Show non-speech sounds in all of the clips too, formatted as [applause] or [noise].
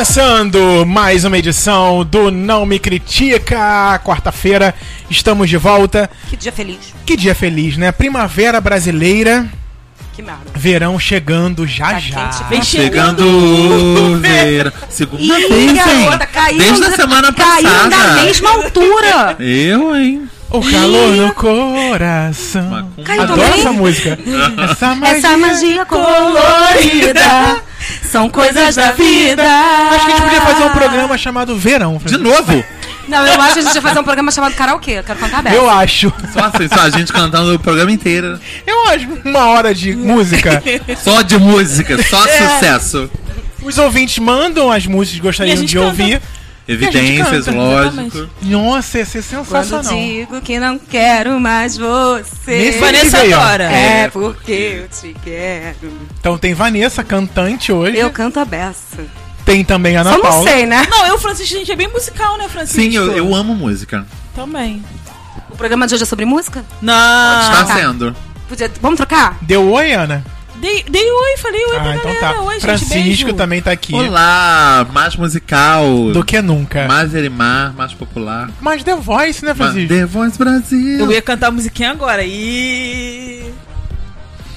Começando mais uma edição do Não Me Critica. Quarta-feira, estamos de volta. Que dia feliz. Que dia feliz, né? Primavera brasileira, Que merda. verão chegando já Tá já. quente. Vem Chegando o ver. Segunda-feira, caiu Desde a semana Caiu passada. da mesma altura. Eu, hein? O calor no coração. Caiu Adoro também? essa música. [laughs] Essa magia. Essa magia colorida são coisas da vida. Acho que a gente podia fazer um programa chamado Verão. De novo? Não, eu acho que a gente vai fazer um programa chamado karaokê. Eu quero cantar aberto. Eu acho. Só assim, só a gente cantando o programa inteiro. Eu acho uma hora de música. [laughs] Só de música, só sucesso. Os ouvintes mandam as músicas que E a gostariam gente de canta. ouvir. Evidências, canta, lógico. Nossa, ia ser Quando sensacional. digo que não quero mais você. Nesse Vanessa aí, ó. adora. É porque eu te quero. Então tem Vanessa, cantante hoje. Eu canto a beça. Tem também Ana Só não Paula. sei, né? Não, eu, Francisco, a gente é bem musical, né, Francisco? Sim, eu, eu amo música. Também. O programa de hoje é sobre música? Não. Está tá. sendo. Podia... Vamos trocar? Deu oi, Ana? Dei, dei oi, falei oi Ah, pra então galera. tá. Oi, gente, Francisco beijo. também tá aqui. Olá, mais musical. Do que nunca. Mais erimar, mais popular. Mas The Voice, né, Mas Francisco? The Voice Brasil. Eu ia cantar a musiquinha agora. E...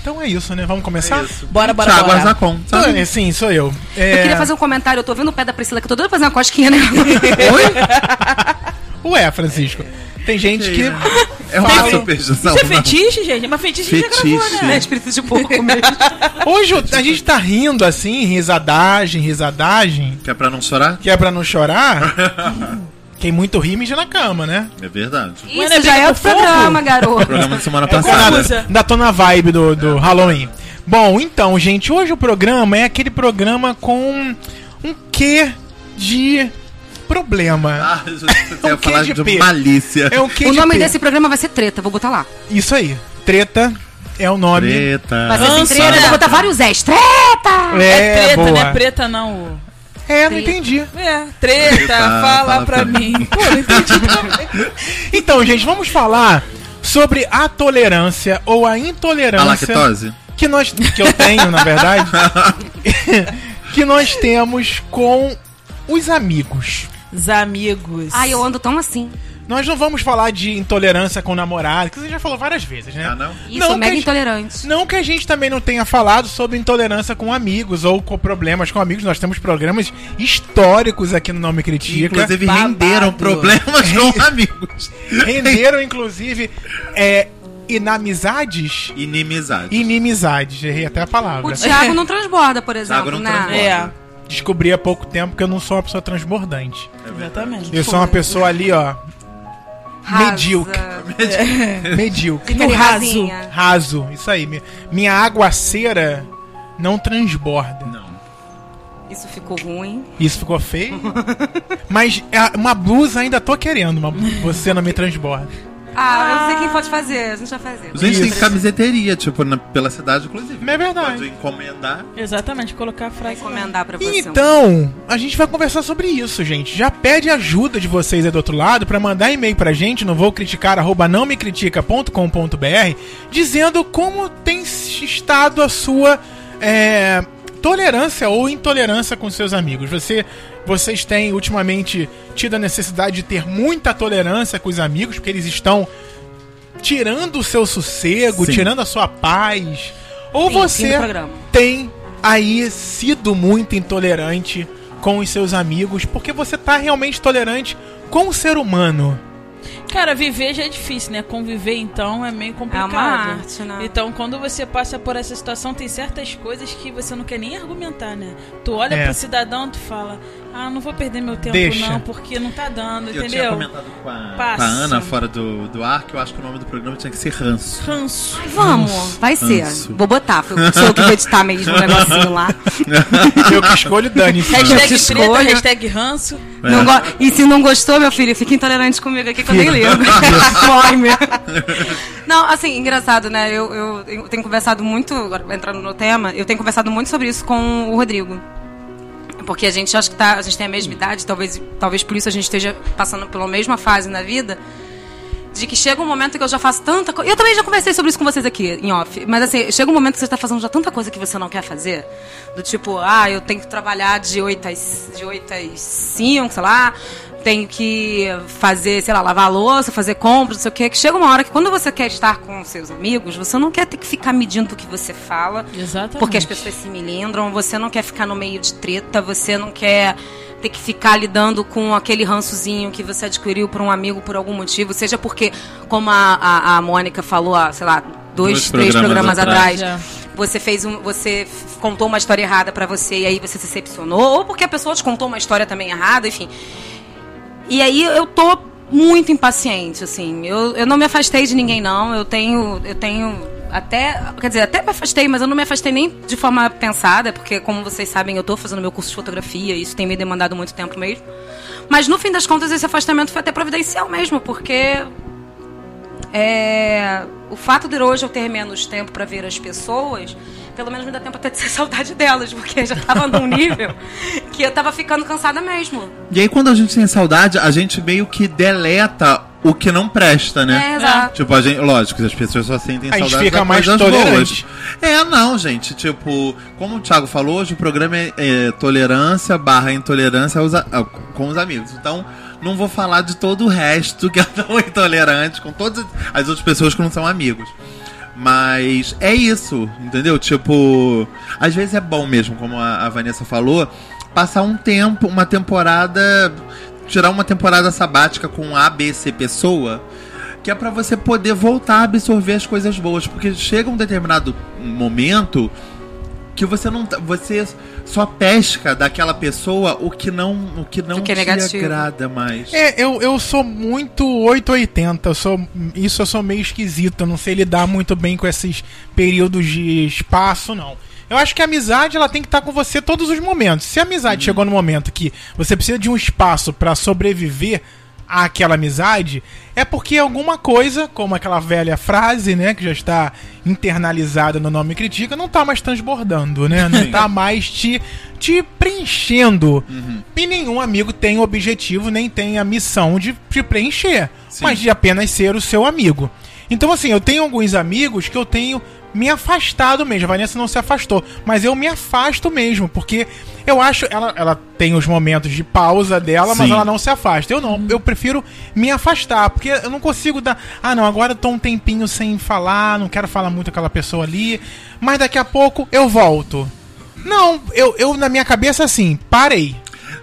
Então é isso, né? Vamos começar? É isso. Bora, bora, Thiago bora. Arzacon. Então, sabe? é, sim, sou eu. É... Eu queria fazer um comentário. Eu tô vendo o pé da Priscila, que eu tô doida pra fazer uma cosquinha, né? [laughs] Ué, Francisco. Tem gente que. É uma Fala. superstição. Isso é fetiche, gente? Mas fetiche, a gente já Fetiche. gravou, né? É espírito de porco mesmo. [laughs] Hoje a gente tá rindo assim, risadagem, risadagem, Que é pra não chorar? que é pra não chorar. [laughs] Quem muito ri, mija na cama, né? É verdade. Mas não é Isso já briga é fogo? programa, garoto. [laughs] Programa de semana Tô passada. na- Ainda tô na vibe do, do Halloween. Bom, então, gente, hoje o programa é aquele programa com um quê de problema. Ah, você É um ia falar de de, malícia. É um O de nome P. desse programa vai ser Treta, vou botar lá. Isso aí. Treta é o nome. Preta. Vai ser assim, Treta, né? vou botar vários S. Treta! É, É treta, boa. não é preta, não. É, não entendi. É, treta, Treta, fala, fala pra pra mim. Pô, não entendi também. [laughs] Então, gente, vamos falar sobre a tolerância ou a A intolerância lactose? que nós que eu tenho, na verdade, [laughs] [laughs] que nós temos com os amigos. Os amigos. Ai, eu ando tão assim. Nós não vamos falar de intolerância com namorado, que você já falou várias vezes, né? Ah, não? Isso, Não, mega que- intolerante. Não que a gente também não tenha falado sobre intolerância com amigos ou com problemas com amigos. Nós temos programas históricos aqui no Não Me Critica. Inclusive babado. renderam problemas com [laughs] amigos. Renderam, inclusive, é, inamizades Inimizade. e inimizades. Errei até a palavra. O Thiago não transborda, por exemplo, Thiago não né? transborda. É, Descobri há pouco tempo que eu não sou uma pessoa transbordante. exatamente. Eu sou uma pessoa ali, ó, Rasa. Medíocre. [laughs] medíocre. Aquele raso. Raso, isso aí. Mi- Minha aguaceira não transborda. Não. Isso ficou ruim. Isso ficou feio. Mas é, uma blusa ainda tô querendo, uma, você não me [laughs] transborda. Ah, eu não sei quem pode fazer. A gente vai fazer. Gente, tem camiseteria, tipo, na- pela cidade, inclusive. É verdade. Pode encomendar. Exatamente, colocar a frase. lá. Recomendar pra você. Então, a gente vai conversar sobre isso, gente. Já pede ajuda de vocês aí do outro lado pra mandar e-mail pra gente no vou criticar arroba não me critica.com.br dizendo como tem estado a sua é, tolerância ou intolerância com seus amigos. Você, vocês têm ultimamente tido a necessidade de ter muita tolerância com os amigos porque eles estão tirando o seu sossego, Sim. tirando a sua paz. Ou fim você tem aí sido muito intolerante com os seus amigos, porque você tá realmente tolerante com o ser humano. Cara, viver já é difícil, né? Conviver, então, é meio complicado. É uma arte, né? Então, quando você passa por essa situação, tem certas coisas que você não quer nem argumentar, né? Tu olha É. pro cidadão, tu fala, ah, não vou perder meu tempo Deixa. não, porque não tá dando, Eu tinha entendeu? comentado com a, com a Ana fora do, do ar que eu acho que o nome do programa tinha que ser Ranço. Ranço. Vamos, vai ser. Ranço. Vou botar. Foi- Sou eu que vou editar mesmo o negocinho lá. [laughs] Eu que escolho, dane-se. Hashtag escolho. hashtag ranço. É. Não go- E se não gostou, meu filho, fica intolerante comigo aqui que eu nem lembro. [laughs] Morre. Não, assim, engraçado, né? Eu, eu, eu tenho conversado muito, agora entrando no tema, eu tenho conversado muito sobre isso com o Rodrigo. Porque a gente acha que tá, a gente tem a mesma idade, talvez, talvez por isso a gente esteja passando pela mesma fase na vida. De que chega um momento que eu já faço tanta coisa. Eu também já conversei sobre isso com vocês aqui, em off. Mas assim, chega um momento que você está fazendo já tanta coisa que você não quer fazer. Do tipo, ah, eu tenho que trabalhar de 8 às, de 8 às 5, sei lá. Tenho que fazer, sei lá, lavar a louça, fazer compras, não sei o quê. Que chega uma hora que quando você quer estar com seus amigos, você não quer ter que ficar medindo o que você fala. Exatamente. Porque as pessoas se melindram, você não quer ficar no meio de treta, você não quer ter que ficar lidando com aquele rançozinho que você adquiriu por um amigo por algum motivo, seja porque, como a, a, a Mônica falou, há, sei lá, dois, Dois três programas programas atrás. atrás, Já. você fez um, você contou uma história errada pra você e aí você se decepcionou, ou porque a pessoa te contou uma história também errada, enfim. E aí eu tô muito impaciente, assim. Eu, eu não me afastei de ninguém, não. Eu tenho. Eu tenho. Até. Quer dizer, até me afastei, mas eu não me afastei nem de forma pensada, porque, como vocês sabem, eu tô fazendo meu curso de fotografia, e isso tem me demandado muito tempo mesmo. Mas no fim das contas, esse afastamento foi até providencial mesmo, porque. É, o fato de hoje eu ter menos tempo pra ver as pessoas, pelo menos me dá tempo até de ser [laughs] saudade delas, porque já tava num nível que eu tava ficando cansada mesmo. E aí, quando a gente tem saudade, a gente meio que deleta o que não presta, né? É, exato. Tipo, a gente, lógico, as pessoas só sentem A gente saudade fica das mais coisas tolerante. boas. É, não, gente. Tipo, como o Thiago falou, hoje o programa é, é tolerância barra intolerância aos a- com os amigos. Então, não vou falar de todo o resto que [laughs] é tão intolerante com todas as outras pessoas que não são amigos. Mas é isso, entendeu? Tipo, às vezes é bom mesmo, como a, a Vanessa falou, passar um tempo, uma temporada, tirar uma temporada sabática com A, B, C pessoa, que é pra você poder voltar a absorver as coisas boas, porque chega um determinado momento que você não tá- você só pesca daquela pessoa o que não o que não que é te negativo. agrada mais. É, eu, eu sou muito 880, eu sou, isso eu sou meio esquisito, eu não sei lidar muito bem com esses períodos de espaço, não. Eu acho que a amizade ela tem que estar com você todos os momentos. Se a amizade chegou no momento que você precisa de um espaço pra sobreviver àquela amizade, é porque alguma coisa, como aquela velha frase, né, que já está internalizada no nome critica, não tá mais transbordando, né? Não tá mais te, te preenchendo. E nenhum amigo tem o objetivo, nem tem a missão de te preencher, Sim. mas de apenas ser o seu amigo. Então, assim, eu tenho alguns amigos que eu tenho me afastado mesmo. A Vanessa não se afastou, mas eu me afasto mesmo, porque eu acho. Ela, ela tem os momentos de pausa dela, mas Sim. ela não se afasta. Eu não, eu prefiro me afastar, porque eu não consigo dar. Ah, não, agora eu tô um tempinho sem falar, não quero falar muito com aquela pessoa ali, mas daqui a pouco eu volto. Não, eu, eu na minha cabeça assim, parei.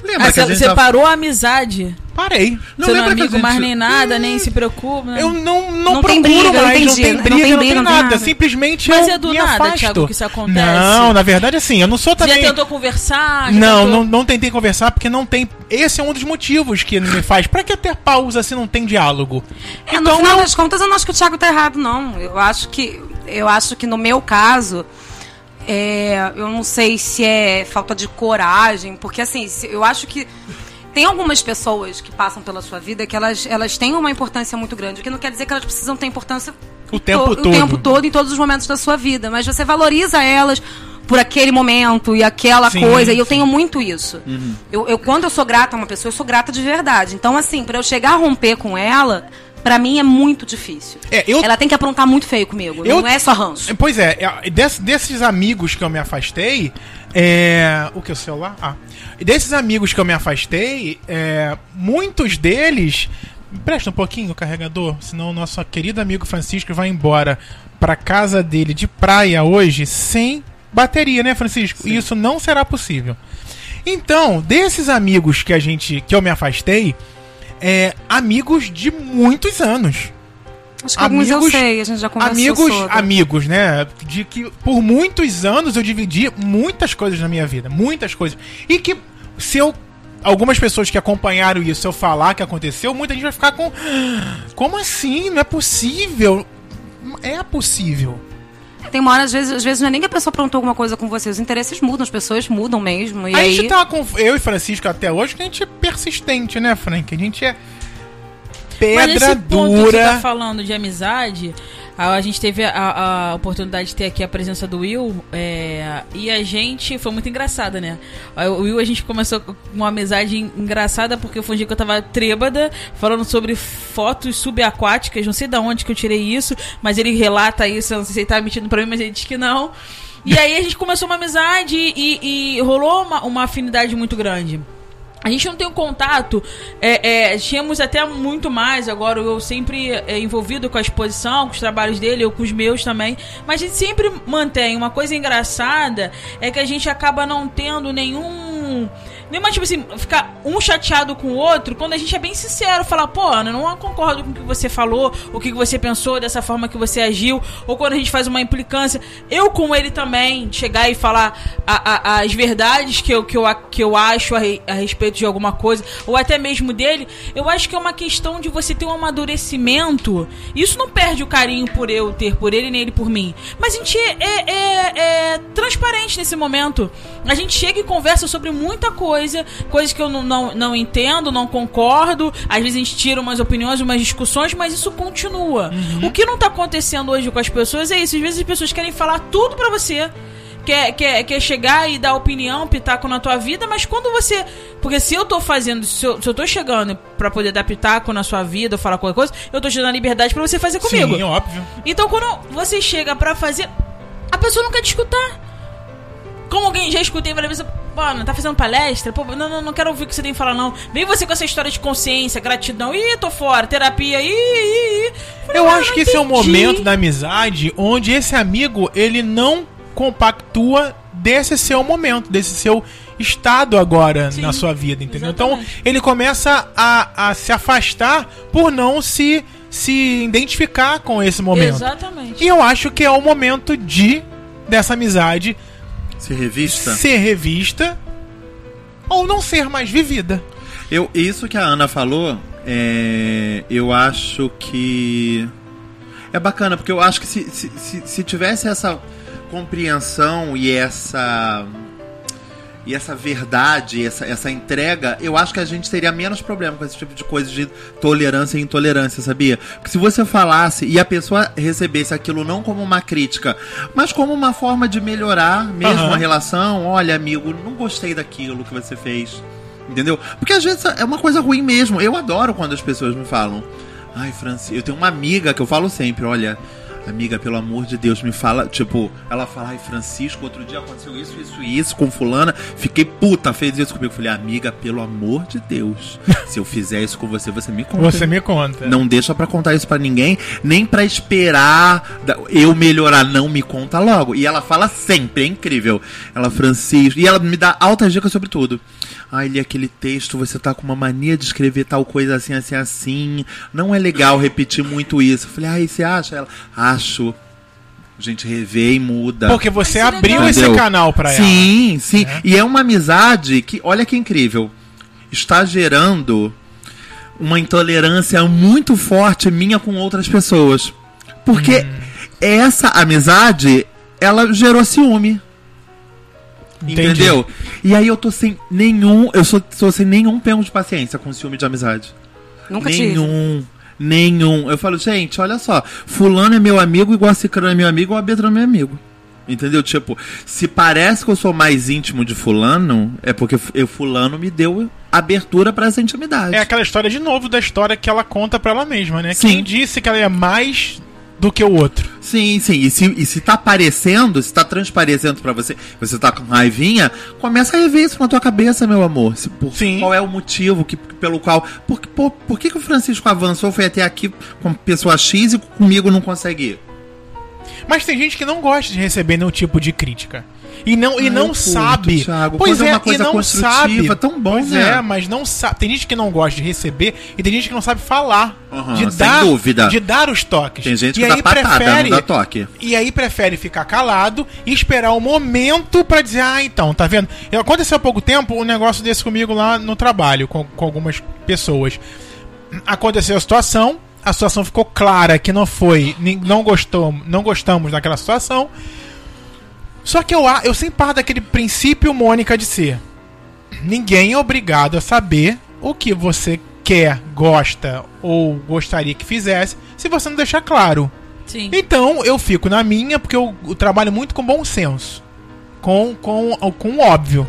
Lembra Ah, que você já- parou a amizade. Parei. Não você não é lembra que a amigo gente- mais nem nada, nem se preocupa. né? Eu não, não, Não procuro briga, mais, não tem Não briga, tem não briga, tem não tem nada. nada. Simplesmente Mas eu é do me nada, afasto. Thiago, que isso acontece. Não, na verdade assim, eu não sou Já também... tentou conversar? já Não, tentou- não, não tentei conversar porque não tem. Esse é um dos motivos que me faz. Pra que ter pausa se não tem diálogo? É, no então final eu- das contas, eu não acho que o Thiago tá errado, não. Eu acho que, eu acho que no meu caso, é, eu não sei se é falta de coragem, porque assim, eu acho que tem algumas pessoas que passam pela sua vida que elas, elas têm uma importância muito grande, o que não quer dizer que elas precisam ter importância O tempo to- todo. o tempo todo, em todos os momentos da sua vida, mas você valoriza elas por aquele momento e aquela Sim, coisa, e eu sim. tenho muito isso. Eu, eu, quando eu sou grata a uma pessoa, eu sou grata de verdade. Então, assim, pra eu chegar a romper com ela, pra mim é muito difícil. É, eu- Ela tem que aprontar muito feio comigo, Eu- não é só ranço. Pois é, é, des- desses amigos que eu me afastei, é. O que? O celular? Ah. Desses amigos que eu me afastei, é, muitos deles. Presta um pouquinho o carregador, senão o nosso querido amigo Francisco vai embora pra casa dele de praia hoje sem bateria, né, Francisco? E isso não será possível. Então, desses amigos que a gente. que eu me afastei, é, amigos de muitos anos Acho que alguns eu amigos- sei, a gente já conversou amigos, sobre. amigos, né? De que por muitos anos eu dividi muitas coisas na minha vida, muitas coisas. E que se eu algumas pessoas que acompanharam isso, se eu falar que aconteceu, muita gente vai ficar com como assim? Não é possível. É possível. Tem uma hora, às vezes, às vezes não é nem que a pessoa aprontou alguma coisa com você, os interesses mudam, as pessoas mudam mesmo. E a aí... gente tá com eu e Francisco até hoje que a gente persistente, né, Frank? A gente é Mas pedra esse ponto que você dura. tá falando de amizade, A, a gente teve a, a oportunidade de ter aqui a presença do Will é, e a gente foi muito engraçada, né? O Will a gente começou com uma amizade engraçada porque um dia que eu tava trêbada falando sobre fotos subaquáticas, não sei de onde que eu tirei isso, mas ele relata isso, eu não sei se ele tá mentindo pra mim, mas ele diz que não. E aí a gente começou uma amizade e, e rolou uma, uma afinidade muito grande. A gente não tem um contato, é, é, tínhamos até muito mais, agora eu sempre é, envolvido com a exposição, com os trabalhos dele, eu com os meus também, mas a gente sempre mantém. Uma coisa engraçada é que a gente acaba não tendo nenhum Nenhuma, tipo assim, ficar um chateado com o outro quando a gente é bem sincero, falar, pô, Ana, não concordo com o que você falou, o que você pensou, dessa forma que você agiu, ou quando a gente faz uma implicância. Eu com ele também, chegar e falar a, a, as verdades que eu, que eu, que eu acho a, a respeito de alguma coisa, ou até mesmo dele, eu acho que é uma questão de você ter um amadurecimento. Isso não perde o carinho por eu ter por ele, nem ele por mim. Mas a gente é, é, é, é transparente nesse momento. A gente chega e conversa sobre muita coisa coisa, coisas que eu não, não, não entendo, não concordo. Às vezes a gente tira umas opiniões, umas discussões, mas isso continua. Uhum. O que não tá acontecendo hoje com as pessoas é isso. Às vezes as pessoas querem falar tudo para você quer, quer, quer chegar e dar opinião, pitaco na tua vida, mas quando você. Porque se eu tô fazendo, se eu, se eu tô chegando para poder dar pitaco na sua vida, falar qualquer coisa, eu tô te dando a liberdade para você fazer comigo. Sim, óbvio. Então quando você chega para fazer. A pessoa não quer te escutar. Como alguém já escutei várias vezes, mano, tá fazendo palestra? Pô, não, não, não quero ouvir o que você tem que falar, não. Vem você com essa história de consciência, gratidão. Ih, tô fora, terapia, ih, ih, ih. Eu ah, acho que esse é o momento da amizade onde esse amigo, ele não compactua desse seu momento, desse seu estado agora Sim, na sua vida, entendeu? Então, exatamente. Então, ele começa a, a se afastar por não se se identificar com esse momento. Exatamente. E eu acho que é o momento de dessa amizade Ser revista? Ser revista ou não ser mais vivida. Eu, isso que a Ana falou, é, eu acho que é bacana, porque eu acho que se, se, se, se tivesse essa compreensão e essa e essa verdade, essa, essa entrega, eu acho que a gente teria menos problema com esse tipo de coisa de tolerância e intolerância, sabia? Porque se você falasse e a pessoa recebesse aquilo não como uma crítica, mas como uma forma de melhorar mesmo uhum. a relação, olha, amigo, não gostei daquilo que você fez. Entendeu? Porque às vezes é uma coisa ruim mesmo. Eu adoro quando as pessoas me falam. Ai, Francis, eu tenho uma amiga que eu falo sempre, olha, amiga, pelo amor de Deus, me fala, tipo, ela fala, ai, Francisco, outro dia aconteceu isso, isso e isso com fulana, fiquei puta, fez isso comigo. Falei, amiga, pelo amor de Deus, se eu fizer isso com você, você me conta. Você me conta. Não deixa para contar isso para ninguém, nem para esperar eu melhorar, não me conta logo. E ela fala sempre, é incrível. Ela, Francisco, e ela me dá altas dicas sobre tudo. Ai, li aquele texto, você tá com uma mania de escrever tal coisa assim, assim, assim. Não é legal repetir muito isso. Eu falei, ai, você acha? Ela, acho. A gente revê e muda. Porque você abriu esse canal pra ela. Sim, sim. É. E é uma amizade que, olha que incrível, está gerando uma intolerância muito forte minha com outras pessoas. Porque hum. essa amizade, ela gerou ciúme. Entendi. Entendeu? E aí eu tô sem nenhum. Eu sou, sou sem nenhum pego de paciência com ciúme de amizade. Nunca nenhum. Tive. Nenhum. Eu falo, gente, olha só. Fulano é meu amigo, igual a Cicrano é meu amigo, ou a Betrano é meu amigo. Entendeu? Tipo, se parece que eu sou mais íntimo de fulano, é porque eu, fulano me deu abertura para essa intimidade. É aquela história de novo da história que ela conta para ela mesma, né? Sim. Quem disse que ela é mais do que o outro. Sim, sim. E se, e se tá aparecendo, se tá transparecendo para você, você tá com raivinha, começa a rever isso na tua cabeça, meu amor. Se, por, sim. Qual é o motivo que, pelo qual. Por, por, por que, que o Francisco avançou, foi até aqui com pessoa X e comigo não consegue ir? Mas tem gente que não gosta de receber nenhum tipo de crítica. E não, Ai, e não sabe. Thiago, pois é, é, uma coisa e não sabe. tão bom, pois né? é, mas não sabe. Tem gente que não gosta de receber e tem gente que não sabe falar. Uhum, de dar, dúvida. De dar os toques. Tem gente que e dá patada, prefere, não dá toque. E aí prefere ficar calado e esperar o momento para dizer, ah, então, tá vendo? Aconteceu há pouco tempo um negócio desse comigo lá no trabalho, com, com algumas pessoas. Aconteceu a situação, a situação ficou clara que não foi, não gostou, não gostamos daquela situação. Só que eu, eu sempre parto daquele princípio Mônica de ser. Ninguém é obrigado a saber o que você quer, gosta ou gostaria que fizesse, se você não deixar claro. Sim. Então eu fico na minha, porque eu, eu trabalho muito com bom senso. Com, com, com o óbvio.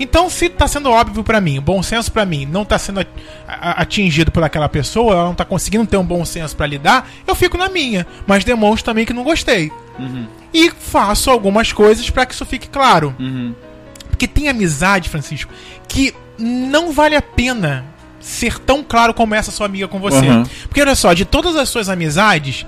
Então, se tá sendo óbvio pra mim, o bom senso pra mim não tá sendo atingido por aquela pessoa, ela não tá conseguindo ter um bom senso pra lidar, eu fico na minha. Mas demonstro também que não gostei. E faço algumas coisas pra que isso fique claro. Uhum. Porque tem amizade, Francisco, que não vale a pena ser tão claro como essa sua amiga com você. Uhum. Porque olha só, de todas as suas amizades,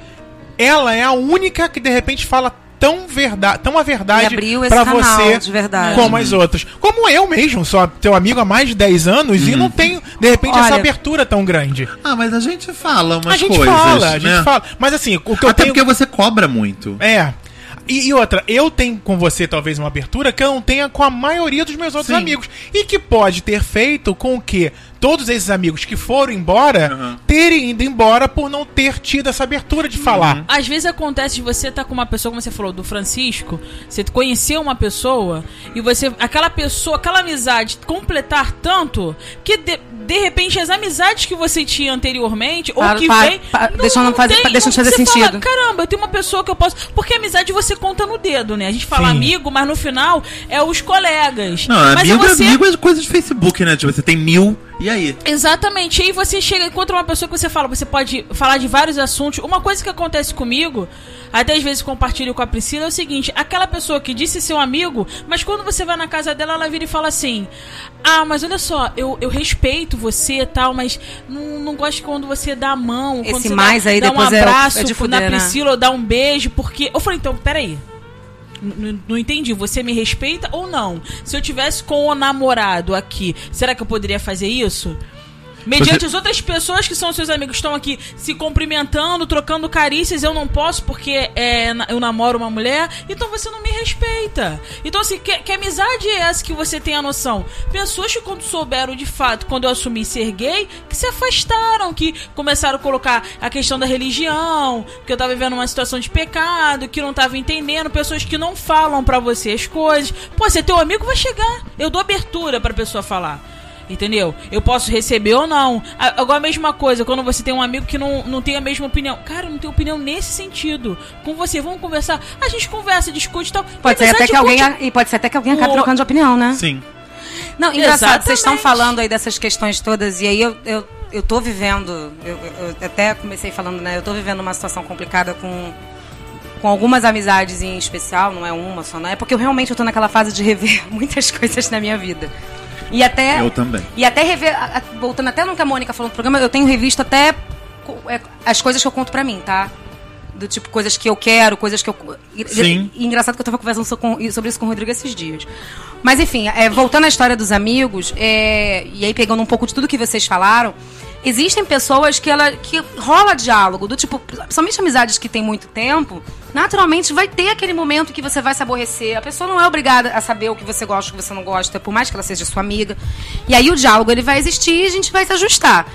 ela é a única que de repente fala tão verdade, tão a verdade canal você de verdade. como as outras. Como eu mesmo, sou teu amigo há mais de 10 anos e não tenho de repente essa Olha- abertura tão grande. Ah, mas a gente fala umas a gente coisas, fala, a gente né? fala. Mas assim, o que eu Até tenho porque você cobra muito. é. E, e outra, eu tenho com você talvez uma abertura que eu não tenha com a maioria dos meus outros Sim. amigos. E que pode ter feito com que todos esses amigos que foram embora Uhum. terem ido embora por não ter tido essa abertura de falar. Às vezes acontece de você estar com uma pessoa, como você falou, do Francisco, você conheceu uma pessoa e você, aquela pessoa, aquela amizade completar tanto que de, de repente as amizades que você tinha anteriormente Para- ou que para- vem. para- deixa eu não fazer- deixa eu não fazer você sentido. Fala, Caramba, eu tenho uma pessoa que eu posso. Porque amizade você conta no dedo, né? A gente fala Sim. amigo, mas no final é os colegas. Não, mas amigo, é você amigo é coisa de Facebook, né? Tipo, você tem mil, e aí? Exatamente. E aí você chega e encontra uma pessoa que você fala, você pode falar de vários assuntos. Uma coisa que acontece comigo, até às vezes compartilho com a Priscila, é o seguinte: aquela pessoa que disse ser um amigo, mas quando você vai na casa dela, ela vira e fala assim: Ah, mas olha só, eu, eu respeito você e tal, mas não, não gosto quando você dá a mão. Esse quando você mais dá, aí dá depois um é- abraço é de fuder, na né? Priscila ou dá um beijo, porque. Eu falei, então, peraí. Não entendi. Você me respeita ou não? Se eu tivesse com o namorado aqui, será que eu poderia fazer isso? Mediante Você- as outras pessoas que são seus amigos estão aqui se cumprimentando, trocando carícias, eu não posso porque é, eu namoro uma mulher, então você não me respeita. Então, assim, que, que amizade é essa que você tem a noção? Pessoas que, quando souberam de fato, quando eu assumi ser gay, que se afastaram, que começaram a colocar a questão da religião, que eu tava vivendo uma situação de pecado, que não tava entendendo, pessoas que não falam pra você as coisas. Pô, você é teu amigo, vai chegar. Eu dou abertura pra pessoa falar. Entendeu? Eu posso receber ou não. Agora a mesma coisa, quando você tem um amigo que não, não tem a mesma opinião. Cara, eu não tenho opinião nesse sentido. Com você, vamos conversar. A gente conversa, discute e tal. Pode ser, Apesar até que alguém, e pode ser até que alguém acabe O- trocando de opinião, né? Sim. Não, engraçado, vocês estão Exatamente. falando aí dessas questões todas, e aí eu, eu, eu tô vivendo, eu, eu- eu até comecei falando, né? Eu tô vivendo uma situação complicada com, com algumas amizades em especial, não é uma só, não é? Porque eu realmente eu tô naquela fase de rever [laughs] muitas coisas na minha vida. E até. Eu também. E até rever, voltando até no que a Mônica falou no programa, eu tenho revisto até é, as coisas que eu conto pra mim, tá? Do tipo, coisas que eu quero, coisas que eu. Sim. E, engraçado que eu tava conversando sobre isso com o Rodrigo esses dias. Mas enfim, é, voltando à história dos amigos, é, e aí pegando um pouco de tudo que vocês falaram, existem pessoas que ela que rola diálogo, do tipo, principalmente amizades que tem muito tempo, naturalmente vai ter aquele momento que você vai se aborrecer. A pessoa não é obrigada a saber o que você gosta, o que você não gosta, por mais que ela seja sua amiga. E aí o diálogo ele vai existir e a gente vai se ajustar.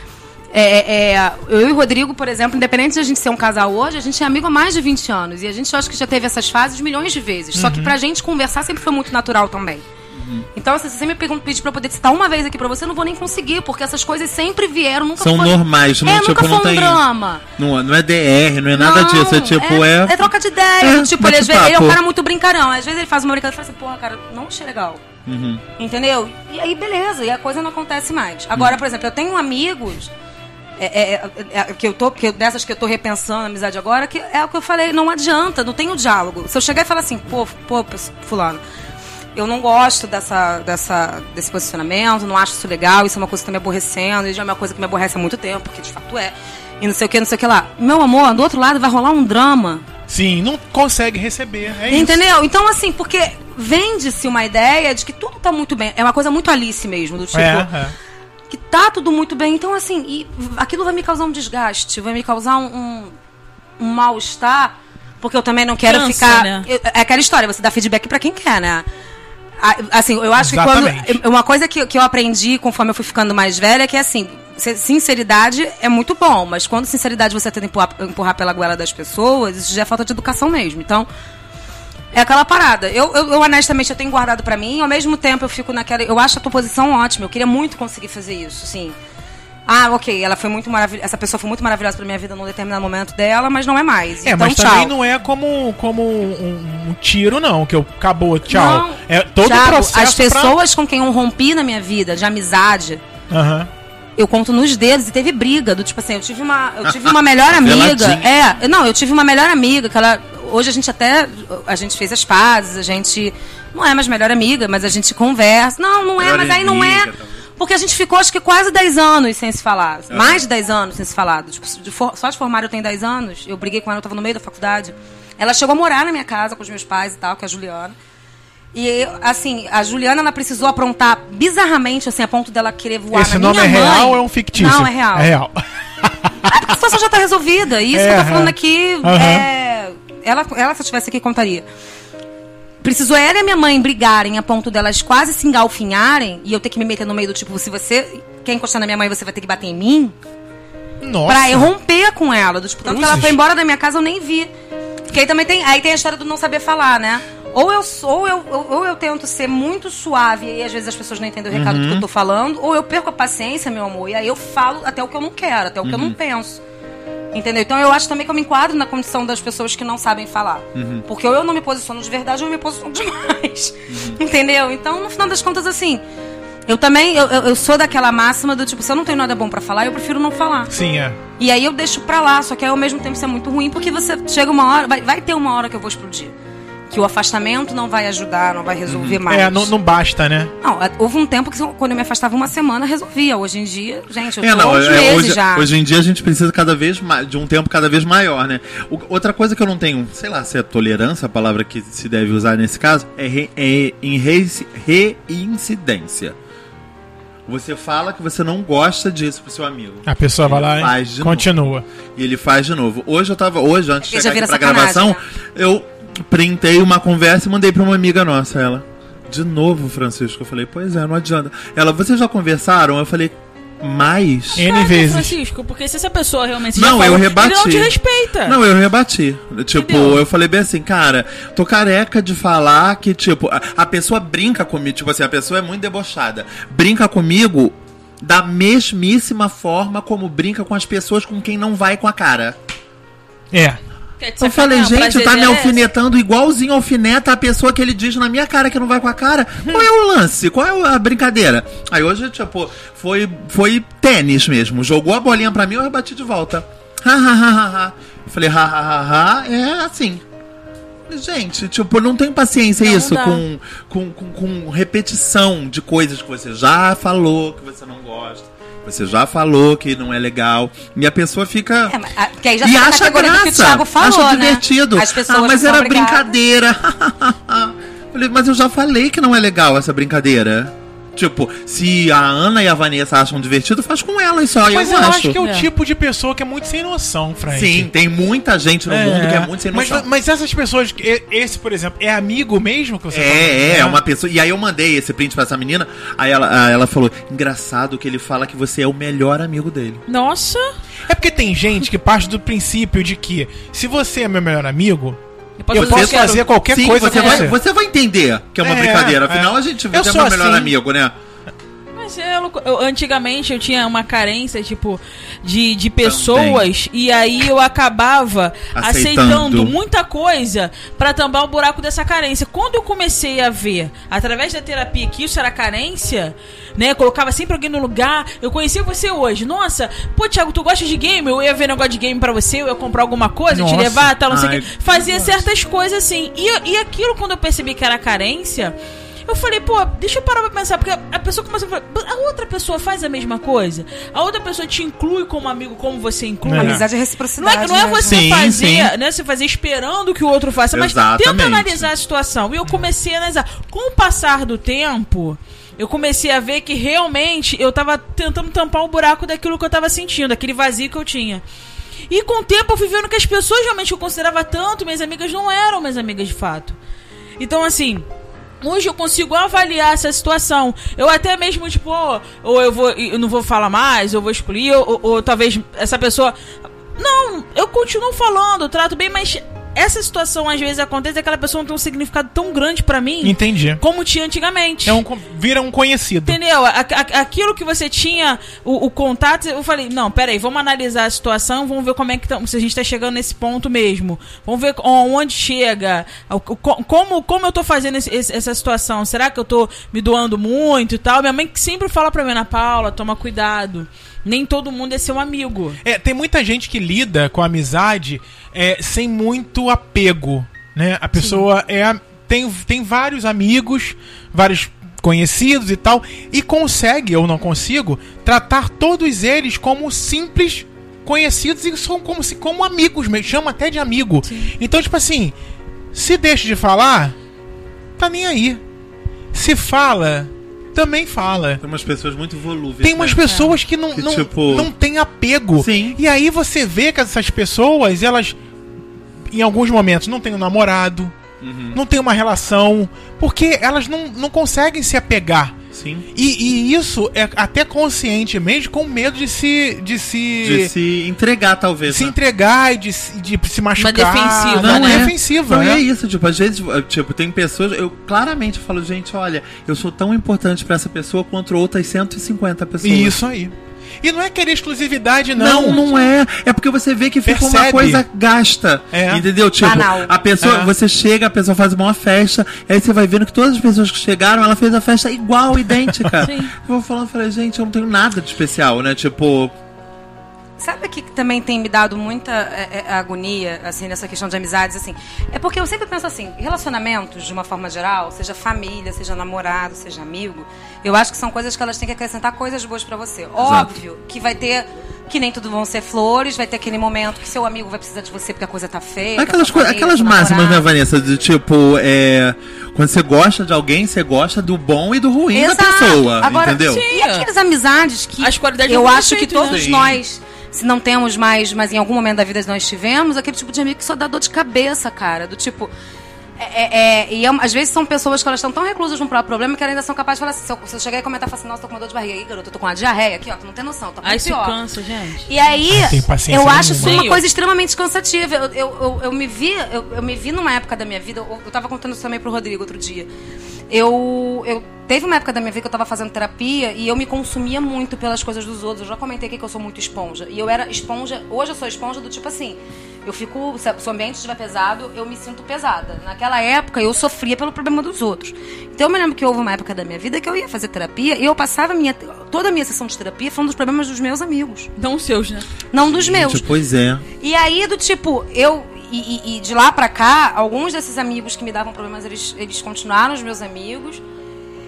É, é, eu e o Rodrigo, por exemplo, independente de a gente ser um casal hoje, a gente é amigo há mais de 20 anos. E a gente acho que já teve essas fases milhões de vezes. Só que pra gente conversar sempre foi muito natural também. Então, assim, se você me pergunta, pedir pra eu poder citar uma vez aqui pra você, eu não vou nem conseguir, porque essas coisas sempre vieram, nunca São foi... normais, não, é, tipo, nunca não foi um tem- drama. Não, não é DR, não é nada Não, disso. É tipo, é. É troca de ideia. É, tipo, ele, às vezes, bate-papo. ele é um cara muito brincarão. Às vezes ele faz uma brincadeira e fala assim, porra, cara, não achei legal. Uhum. Entendeu? E aí, beleza, e a coisa não acontece mais. Agora, por exemplo, eu tenho amigos. é, é, é, é, que eu tô, que eu- dessas que eu tô repensando a amizade agora, que é o que eu falei, não adianta, não tem o diálogo. Se eu chegar e falar assim, pô, pô, fulano, eu não gosto dessa, dessa, desse posicionamento, não acho isso legal, isso é uma coisa que tá me aborrecendo, e já é uma coisa que me aborrece há muito tempo, porque de fato é. E não sei o que, não sei o que lá. Meu amor, do outro lado vai rolar um drama. Sim, não consegue receber. É isso. Entendeu? Então, assim, porque vende-se uma ideia de que tudo tá muito bem. É uma coisa muito Alice mesmo, do tipo. É, é. Que tá tudo muito bem. Então, assim, e aquilo vai me causar um desgaste, vai me causar um, um, um mal-estar, porque eu também não quero Cansa, ficar. né? eu- É aquela história, você dá feedback pra quem quer, né? A- Assim, eu acho Exatamente. que quando. Uma coisa que, que eu aprendi conforme eu fui ficando mais velha é que, assim, sinceridade é muito bom, mas quando sinceridade você tenta empurrar, empurrar pela goela das pessoas, isso já é falta de educação mesmo. Então, é aquela parada. Eu, eu, eu, honestamente, eu tenho guardado pra mim, ao mesmo tempo eu fico naquela. Eu acho a tua posição ótima, eu queria muito conseguir fazer isso, sim. Ah, ok, ela foi muito maravilhosa. Essa pessoa foi muito maravilhosa pra minha vida num determinado momento dela, mas não é mais. É, então, mas tchau. também não é como, como um, um tiro, não, que eu acabou, tchau. Não. É todo o Thiago, processo. as pessoas com quem eu rompi na minha vida, de amizade, Pra... Aham. eu conto nos dedos e teve briga. Do tipo assim, eu tive uma, eu tive uma melhor [laughs] amiga. É, não, eu tive uma melhor amiga que ela. Hoje a gente até. A gente fez as pazes, a gente. Não é mais melhor amiga, mas a gente conversa. Não, não é, Melhor mas aí não é. talvez. Porque a gente ficou acho que quase 10 anos sem se falar. Mais de 10 anos sem se falar. Tipo, de for- só de formar eu tenho 10 anos. Eu briguei com ela, eu tava no meio da faculdade. Ela chegou a morar na minha casa com os meus pais e tal, que é a Juliana. E, assim, a Juliana, ela precisou aprontar bizarramente, assim, a ponto dela querer voar Esse na nome minha é mãe. real ou é um fictício? Não, é real. É real. Porque a situação já tá resolvida. E isso É, que eu tô falando aham. aqui, Aham. é... Ela, ela, se eu estivesse aqui, contaria. Precisou ela e minha mãe brigarem a ponto delas quase se engalfinharem e eu ter que me meter no meio do tipo, se você quer encostar na minha mãe, você vai ter que bater em mim. Nossa. Pra eu romper com ela. Do tipo, tanto que ela foi embora da minha casa, eu nem vi. Porque aí também tem, aí tem a história do não saber falar, né? Ou eu, sou- ou eu, ou, eu tento ser muito suave e às vezes as pessoas não entendem o recado do que eu tô falando, ou eu perco a paciência, meu amor, e aí eu falo até o que eu não quero, até o que eu não penso. Entendeu? Então eu acho também que eu me enquadro na condição das pessoas que não sabem falar. Porque ou eu não me posiciono de verdade ou eu me posiciono [laughs] demais. Entendeu? Então, no final das contas, assim. Eu também, eu, eu sou daquela máxima do tipo, se eu não tenho nada bom pra falar, eu prefiro não falar. Sim, é. E aí eu deixo pra lá, só que aí ao mesmo tempo isso é muito ruim, porque você chega uma hora, vai, vai ter uma hora que eu vou explodir. Que o afastamento não vai ajudar, não vai resolver mais. É, não, não basta, né? Não, é, houve um tempo que quando eu me afastava uma semana, resolvia. Hoje em dia, gente, eu tô É, não, é, meses hoje, já. hoje em dia a gente precisa cada vez mais, de um tempo cada vez maior, né? O- outra coisa que eu não tenho, sei lá se é tolerância, a palavra que se deve usar nesse caso, é, re- é em reinci- reincidência. Você fala que você não gosta disso pro seu amigo. A pessoa vai lá Faz e continua. E ele faz de novo. Hoje eu tava, hoje, antes de É chegar aqui pra gravação, eu printei uma conversa e mandei pra uma amiga nossa, ela. De novo, Francisco. Eu falei, pois é, não adianta. Ela, vocês já conversaram? Eu falei, mais? N Caraca, vezes. Francisco, porque se essa pessoa realmente Não, já eu falou, rebati. ele não te respeita. Não, eu rebati. Tipo, Entendeu? eu falei bem assim, cara, tô careca de falar que, tipo, a, a pessoa brinca comigo, tipo assim, a pessoa é muito debochada. Brinca comigo da mesmíssima forma como brinca com as pessoas com quem não vai com a cara. É. Eu falei, gente, tá me alfinetando igualzinho alfineta a pessoa que ele diz na minha cara que não vai com a cara. Qual é o lance? Qual é a brincadeira? Aí hoje, tipo, foi, foi tênis mesmo. Jogou a bolinha pra mim, eu rebati de volta. Ha, ha, ha, ha, ha. Eu falei, ha, ha, ha, ha. É assim. Gente, tipo, não tem paciência Não isso dá. com, com, com repetição de coisas que você já falou que você não gosta. Você já falou que não é legal. E a pessoa fica. É, mas, ah, que aí já E acha graça, falou, acha né? divertido. As pessoas ah, mas era obrigadas. brincadeira. [laughs] Mas eu já falei que não é legal essa brincadeira. Tipo, se a Ana e a Vanessa acham divertido, faz com elas só. Mas eu, eu acho que é o É. tipo de pessoa que é muito sem noção, Frank. Sim, tem muita gente no mundo que é muito sem mas, noção. mas essas pessoas, esse, por exemplo, é amigo mesmo que você tá falando, É, é, é uma pessoa. E aí eu mandei esse print pra essa menina. Aí ela, aí ela falou: engraçado que ele fala que você é o melhor amigo dele. Nossa. É porque tem gente que parte do princípio de que se você é meu melhor amigo, Eu posso eu fazer posso qualquer Sim, coisa você com vai, você. você vai entender que é uma É, brincadeira. é. Afinal, a gente Eu é sou meu melhor assim. amigo, né? Mas é. Eu- antigamente eu tinha uma carência, tipo, de, de pessoas, e aí eu acabava Aceitando. aceitando, muita coisa pra tampar o buraco dessa carência. Quando eu comecei a ver, através da terapia, que isso era carência, né? Colocava sempre alguém no lugar. Eu conheci você hoje. Nossa, pô, Thiago, tu gosta de game? Eu ia ver negócio de game pra você, eu ia comprar alguma coisa, te Nossa. levar, tal, não sei o Ai, quê. Fazia certas coisas assim. E, e aquilo, quando eu percebi que era carência. Eu falei, pô, deixa eu parar pra pensar, porque a pessoa começou a falar, a outra pessoa faz a mesma coisa? A outra pessoa te inclui como amigo, como você inclui? É. Amizade é Não reciprocidade. é, não é né, você Sim, fazer, sim. né? Você fazer esperando que o outro faça, mas Exatamente. tenta analisar a situação. E eu comecei a analisar. Com o passar do tempo, eu comecei a ver que realmente eu tava tentando tampar o buraco daquilo que eu tava sentindo, daquele vazio que eu tinha. E com o tempo eu fui vendo que as pessoas realmente que eu considerava tanto, minhas amigas não eram minhas amigas de fato. Então, assim, Hoje eu consigo avaliar essa situação. Eu até mesmo, tipo, ó, ou eu vou, eu não vou falar mais, ou vou excluir, ou, ou- ou talvez essa pessoa. Não, eu continuo falando, eu trato bem, mas essa situação às vezes acontece aquela pessoa não tem um significado tão grande pra mim Entendi. como tinha antigamente. É um, vira um conhecido. Entendeu? A- a- aquilo que você tinha, o, o contato, eu falei, não, peraí, vamos analisar a situação, vamos ver como é que tá, se a gente tá chegando nesse ponto mesmo. Vamos ver onde chega, como, como eu tô fazendo esse- essa situação. Será que eu tô me doando muito e tal? Minha mãe sempre fala pra mim, Ana Paula, toma cuidado. Nem todo mundo é seu amigo. É, tem muita gente que lida com a amizade é, sem muito apego, né? A pessoa é a- tem, tem vários amigos, vários conhecidos e tal, e consegue, ou não consigo, tratar todos eles como simples conhecidos e são como se como amigos mesmo, chama até de amigo. Então, tipo assim, se deixa de falar, tá nem aí. Se fala, também fala. Tem umas pessoas muito volúveis. Tem umas né? pessoas que não, Que, não, tipo- não tem apego. Sim. E aí você vê que essas pessoas, elas, em alguns momentos, não têm um namorado, Uhum. não tem uma relação, porque elas não, não conseguem se apegar. Sim. E, e isso é até conscientemente com medo de se. de se. De se entregar, talvez. se né? entregar e de, se- de se machucar. defensiva, não, né? é defensiva, Não, né? é isso, tipo, às vezes, tipo, tem pessoas, eu claramente falo, gente, olha, eu sou tão importante pra essa pessoa quanto outras 150 pessoas. Isso aí. E não é querer exclusividade, Não, não. não, é. É porque você vê que fica uma Percebe. coisa gasta. É. Entendeu? Tipo, Banal. a pessoa, É. você chega, a pessoa faz uma festa, aí você vai vendo que todas as pessoas que chegaram, ela fez a festa igual, idêntica. [laughs] Sim. Eu vou falando, falei, gente, eu não tenho nada de especial, né? Tipo, também tem me dado muita é, é, agonia, assim, nessa questão de amizades, assim? É porque eu sempre penso assim, relacionamentos, de uma forma geral, seja família, seja namorado, seja amigo, eu acho que são coisas que elas têm que acrescentar coisas boas pra você. Óbvio que vai ter, que nem tudo vão ser flores, vai ter aquele momento que seu amigo vai precisar de você porque a coisa tá feia. aquelas, sua coi- família, aquelas seu máximas, né. Vanessa? De tipo, é. Quando você gosta de alguém, você gosta do bom e do ruim da Exato. pessoa. Agora, entendeu? E aquelas amizades que As qualidades eu acho que né? todos Sim. nós, se não temos mais, mas em algum momento da vida nós tivemos, aquele tipo de amigo que só dá dor de cabeça, cara. Do tipo. É, é- é- e é às vezes são pessoas que elas estão tão reclusas no próprio problema que elas ainda são capazes de falar assim: se eu, se eu chegar e comentar, falar assim, nossa, tô com uma dor de barriga aí, garoto, eu tô com uma diarreia aqui, ó, tu não tem noção, tá Ai, pior. cansa, gente. E aí, eu acho isso uma coisa extremamente cansativa. Eu, eu, eu, eu me vi, eu, eu me vi numa época da minha vida, eu, eu tava contando isso também pro Rodrigo outro dia. Eu, eu teve uma época da minha vida que eu tava fazendo terapia e eu me consumia muito pelas coisas dos outros. Eu já comentei aqui que eu sou muito esponja. E eu era esponja, hoje eu sou esponja do tipo assim, eu fico, se o ambiente estiver pesado, eu me sinto pesada. Naquela época eu sofria pelo problema dos outros. Então eu me lembro que houve uma época da minha vida que eu ia fazer terapia e eu passava minha, toda a minha sessão de terapia falando dos problemas dos meus amigos, Não os seus, né? não dos meus. Gente, pois é. E aí, do tipo, eu. E, e- de lá pra cá, alguns desses amigos que me davam problemas, eles, eles continuaram os meus amigos.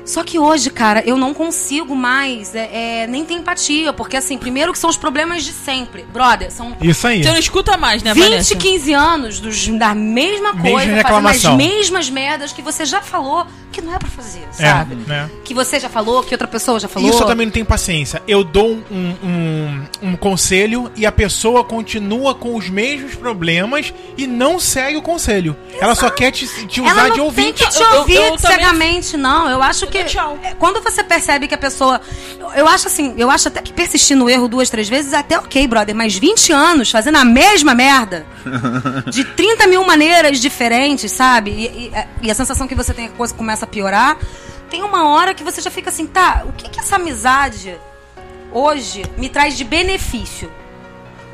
Só que hoje, cara, eu não consigo mais é, é, nem ter empatia. Porque, assim, primeiro que são os problemas de sempre. Brother, são Isso aí. Você não escuta mais, né, 20, Vanessa? 15 anos dos, da mesma Mesma coisa, fazendo as mesmas merdas que você já falou que não é pra fazer, É, sabe? né? Que você já falou, que outra pessoa já falou. Isso eu também não tenho paciência. Eu dou um, um, um- conselho e a pessoa continua com os mesmos problemas e não segue o conselho. Ela só quer te, te usar Ela não de tem ouvinte. que te Eu- eu- ouvir eu também- cegamente, não. Eu acho que. Tchau. é, Quando você percebe que a pessoa. Eu acho assim, eu acho até que persistir no erro duas, três vezes é até ok, brother. Mas 20 anos fazendo a mesma merda. [laughs] de 30 mil maneiras diferentes, sabe? E, e- e a sensação que você tem que a coisa começa a piorar. Tem uma hora que você já fica assim, tá, o que, que essa amizade hoje me traz de benefício?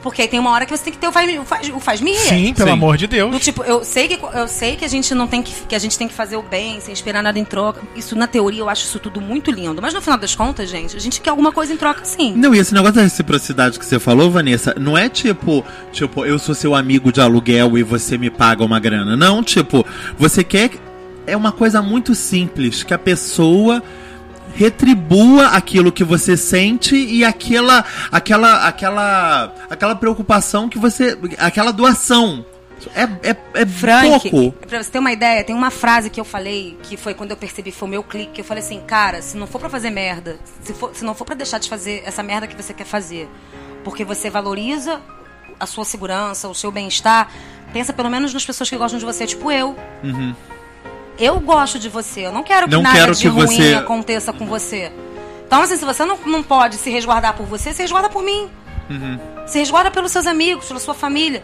Porque aí tem uma hora que você tem que ter o faz, o faz, o faz-me rir. Sim, pelo Sim. amor de Deus. Do tipo, eu sei que eu sei que a gente não tem que que a gente tem que fazer o bem sem esperar nada em troca. Isso na teoria eu acho isso tudo muito lindo, mas no final das contas, gente, a gente quer alguma coisa em troca sim. Não, e esse negócio da reciprocidade que você falou, Vanessa, não é tipo, tipo, eu sou seu amigo de aluguel e você me paga uma grana. Não, tipo, você quer. É uma coisa muito simples, que a pessoa retribua aquilo que você sente e aquela aquela aquela aquela preocupação que você aquela doação. É é, é Frank, pouco. pra você ter uma ideia, tem uma frase que eu falei, que foi quando eu percebi, foi o meu clique, que eu falei assim, cara, se não for pra fazer merda, se, for, se não for pra deixar de fazer essa merda que você quer fazer, porque você valoriza a sua segurança, o seu bem-estar, pensa pelo menos nas pessoas que gostam de você, tipo eu. Eu gosto de você, eu não quero que. Não nada quero de que ruim você- aconteça com você. Então, assim, se você não, não pode se resguardar por você, se resguarda por mim. Uhum. Se resguarda pelos seus amigos, pela sua família.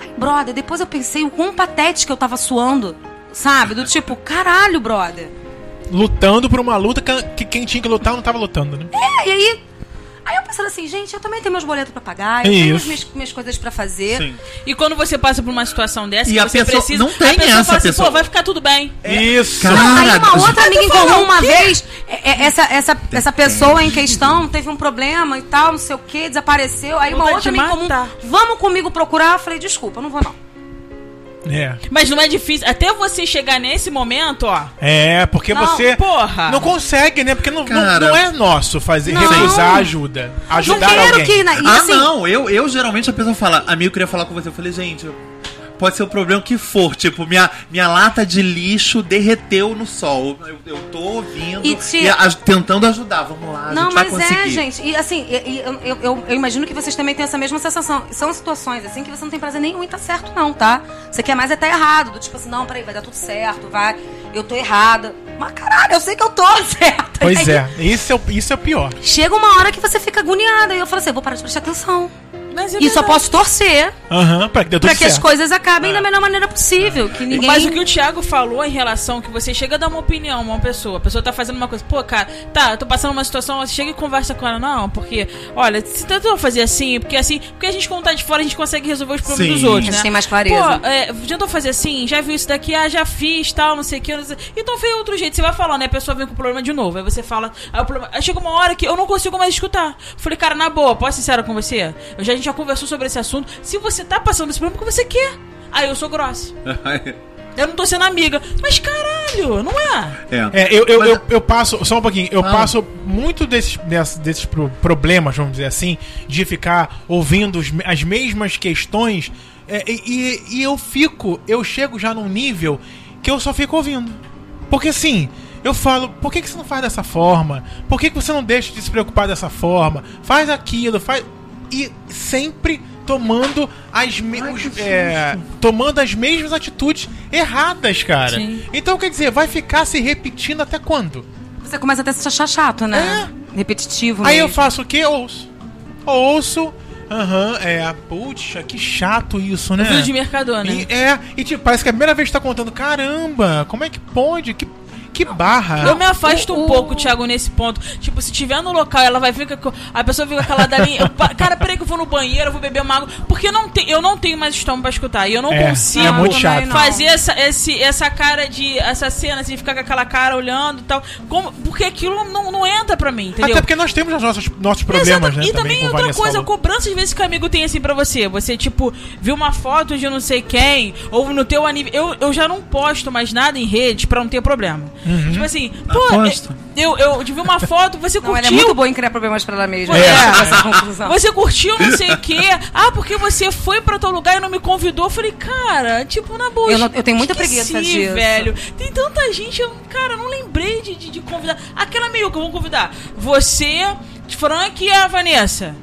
Ai, brother, depois eu pensei o quão patética eu tava suando. Sabe? Do tipo, [laughs] caralho, brother. Lutando por uma luta que, que quem tinha que lutar não tava lutando, né? É, e aí. Aí eu pensando assim, gente, eu também tenho meus boletos pra pagar, eu tenho minhas, minhas coisas pra fazer. Sim. E quando você passa por uma situação dessa, E que a você pessoa- precisa. não tem a pessoa essa fala assim, pessoa. pô, vai ficar tudo bem. Isso! Cara, Não, aí uma outra amiga em comum, uma vez, é, é, essa, essa, essa pessoa em questão teve um problema e tal, não sei o que, desapareceu. Aí uma outra amiga em comum, vamos comigo procurar? Eu falei, desculpa, eu não vou não. É. Mas não é difícil. Até você chegar nesse momento, ó. É, porque Não, você porra. não consegue, né? Porque não, não, Cara. não é nosso fazer Não. recusar ajuda. Ajudar não quero alguém. que. na- ah, assim, não, eu, eu geralmente a pessoa fala, amigo, eu queria falar com você. Eu falei, gente, pode ser o problema que for. Tipo, minha, minha lata de lixo derreteu no sol. Eu, eu tô ouvindo E e, te- a- tentando ajudar. Vamos lá, a Não, gente vai mas conseguir. é, gente. E assim, e- e eu, eu, eu- eu imagino que vocês também têm essa mesma sensação. São situações assim que você não tem prazer nenhum em tá certo, não, tá? Você quer mais é tá errado. Do tipo assim, não, peraí, vai dar tudo certo, vai. Eu tô errada. Mas caralho, eu sei que eu tô [laughs] certa. Pois E aí, é, isso é, o- isso é o pior. Chega uma hora que você fica agoniada. E eu falo assim, eu vou parar de prestar atenção. Mas é E só posso torcer Aham, pra que pra que as coisas acabem da melhor maneira possível. Que ninguém. Mas o que o Thiago falou em relação que você chega a dar uma opinião a uma pessoa, a pessoa tá fazendo uma coisa, pô, cara, tá, eu tô passando uma situação, você chega e conversa com ela, não, porque, olha, se tentou fazer assim, porque assim, porque a gente quando tá de fora a gente consegue resolver os problemas Sim. dos outros, né? tem mais clareza. Pô, é, tentou fazer assim, já viu isso daqui, ah, já fiz, tal, não sei o que, não sei. então fez outro jeito, você vai falando, né, a pessoa vem com o problema de novo, aí você fala, aí o problema, aí chega uma hora que eu não consigo mais escutar. Falei, cara, na boa, posso ser sincero com você? Eu já, gente já conversou sobre esse assunto, se você tá passando esse problema, o que você quer? Aí eu sou grossa. [laughs] Eu não tô sendo amiga. Mas caralho, não é? é. É, eu, eu, Mas- eu, eu passo, só um pouquinho, eu Fala. passo muito desses, desses, desses pro- problemas, vamos dizer assim, de ficar ouvindo as mesmas questões, é, e, e- e eu fico, eu chego já num nível que eu só fico ouvindo. Porque assim, eu falo, por que, que você não faz dessa forma? Por que, que você não deixa de se preocupar dessa forma? Faz aquilo, faz. E sempre tomando as, me- Ai, os- é, tomando as mesmas atitudes erradas, cara. Sim. Então, quer dizer, vai ficar se repetindo até quando? Você começa até a se achar chato, né? Repetitivo. Aí eu mesmo. faço o quê? Ouço. Ouço. Aham, é. Puxa, que chato isso, né? Vídeo de mercador, né? E, é, e tipo, parece que é a primeira vez que tá contando, caramba, como é que pode? Que, que barra. Eu me afasto um pouco, Thiago, nesse ponto. Tipo, se tiver no local, ela vai ficar. com- A pessoa fica calada ali. Eu, cara, peraí que eu vou no banheiro, eu vou beber uma água. Porque não tem, eu não tenho mais estômago pra escutar. E eu não É, consigo é muito também chato. não. fazer essa, esse, essa cara de. Essa cena, assim, ficar com aquela cara olhando e tal. Como, porque aquilo não, não entra pra mim, entendeu? Até porque nós temos os nossos, nossos problemas, Exato. né? E também como outra coisa, a falou. cobrança às vezes que o amigo tem assim pra você. Você, tipo, viu uma foto de não sei quem, ou no teu aniversário. Eu, eu já não posto mais nada em rede pra não ter problema. Uhum. Tipo assim, pô, Aposto. eu, eu vi uma foto, você Não, ela curtiu. é muito boa em criar problemas pra ela mesma. É. [laughs] Conclusão. Você curtiu não sei o quê. [laughs] Ah, porque você foi pra tal lugar e não me convidou. Eu falei, cara, tipo, na boa. Eu não- eu tenho muita preguiça disso. velho. Tem tanta gente, eu, cara, eu não lembrei de, de, de convidar. Aquela amigo que eu vou convidar. Você, Frank e a Vanessa.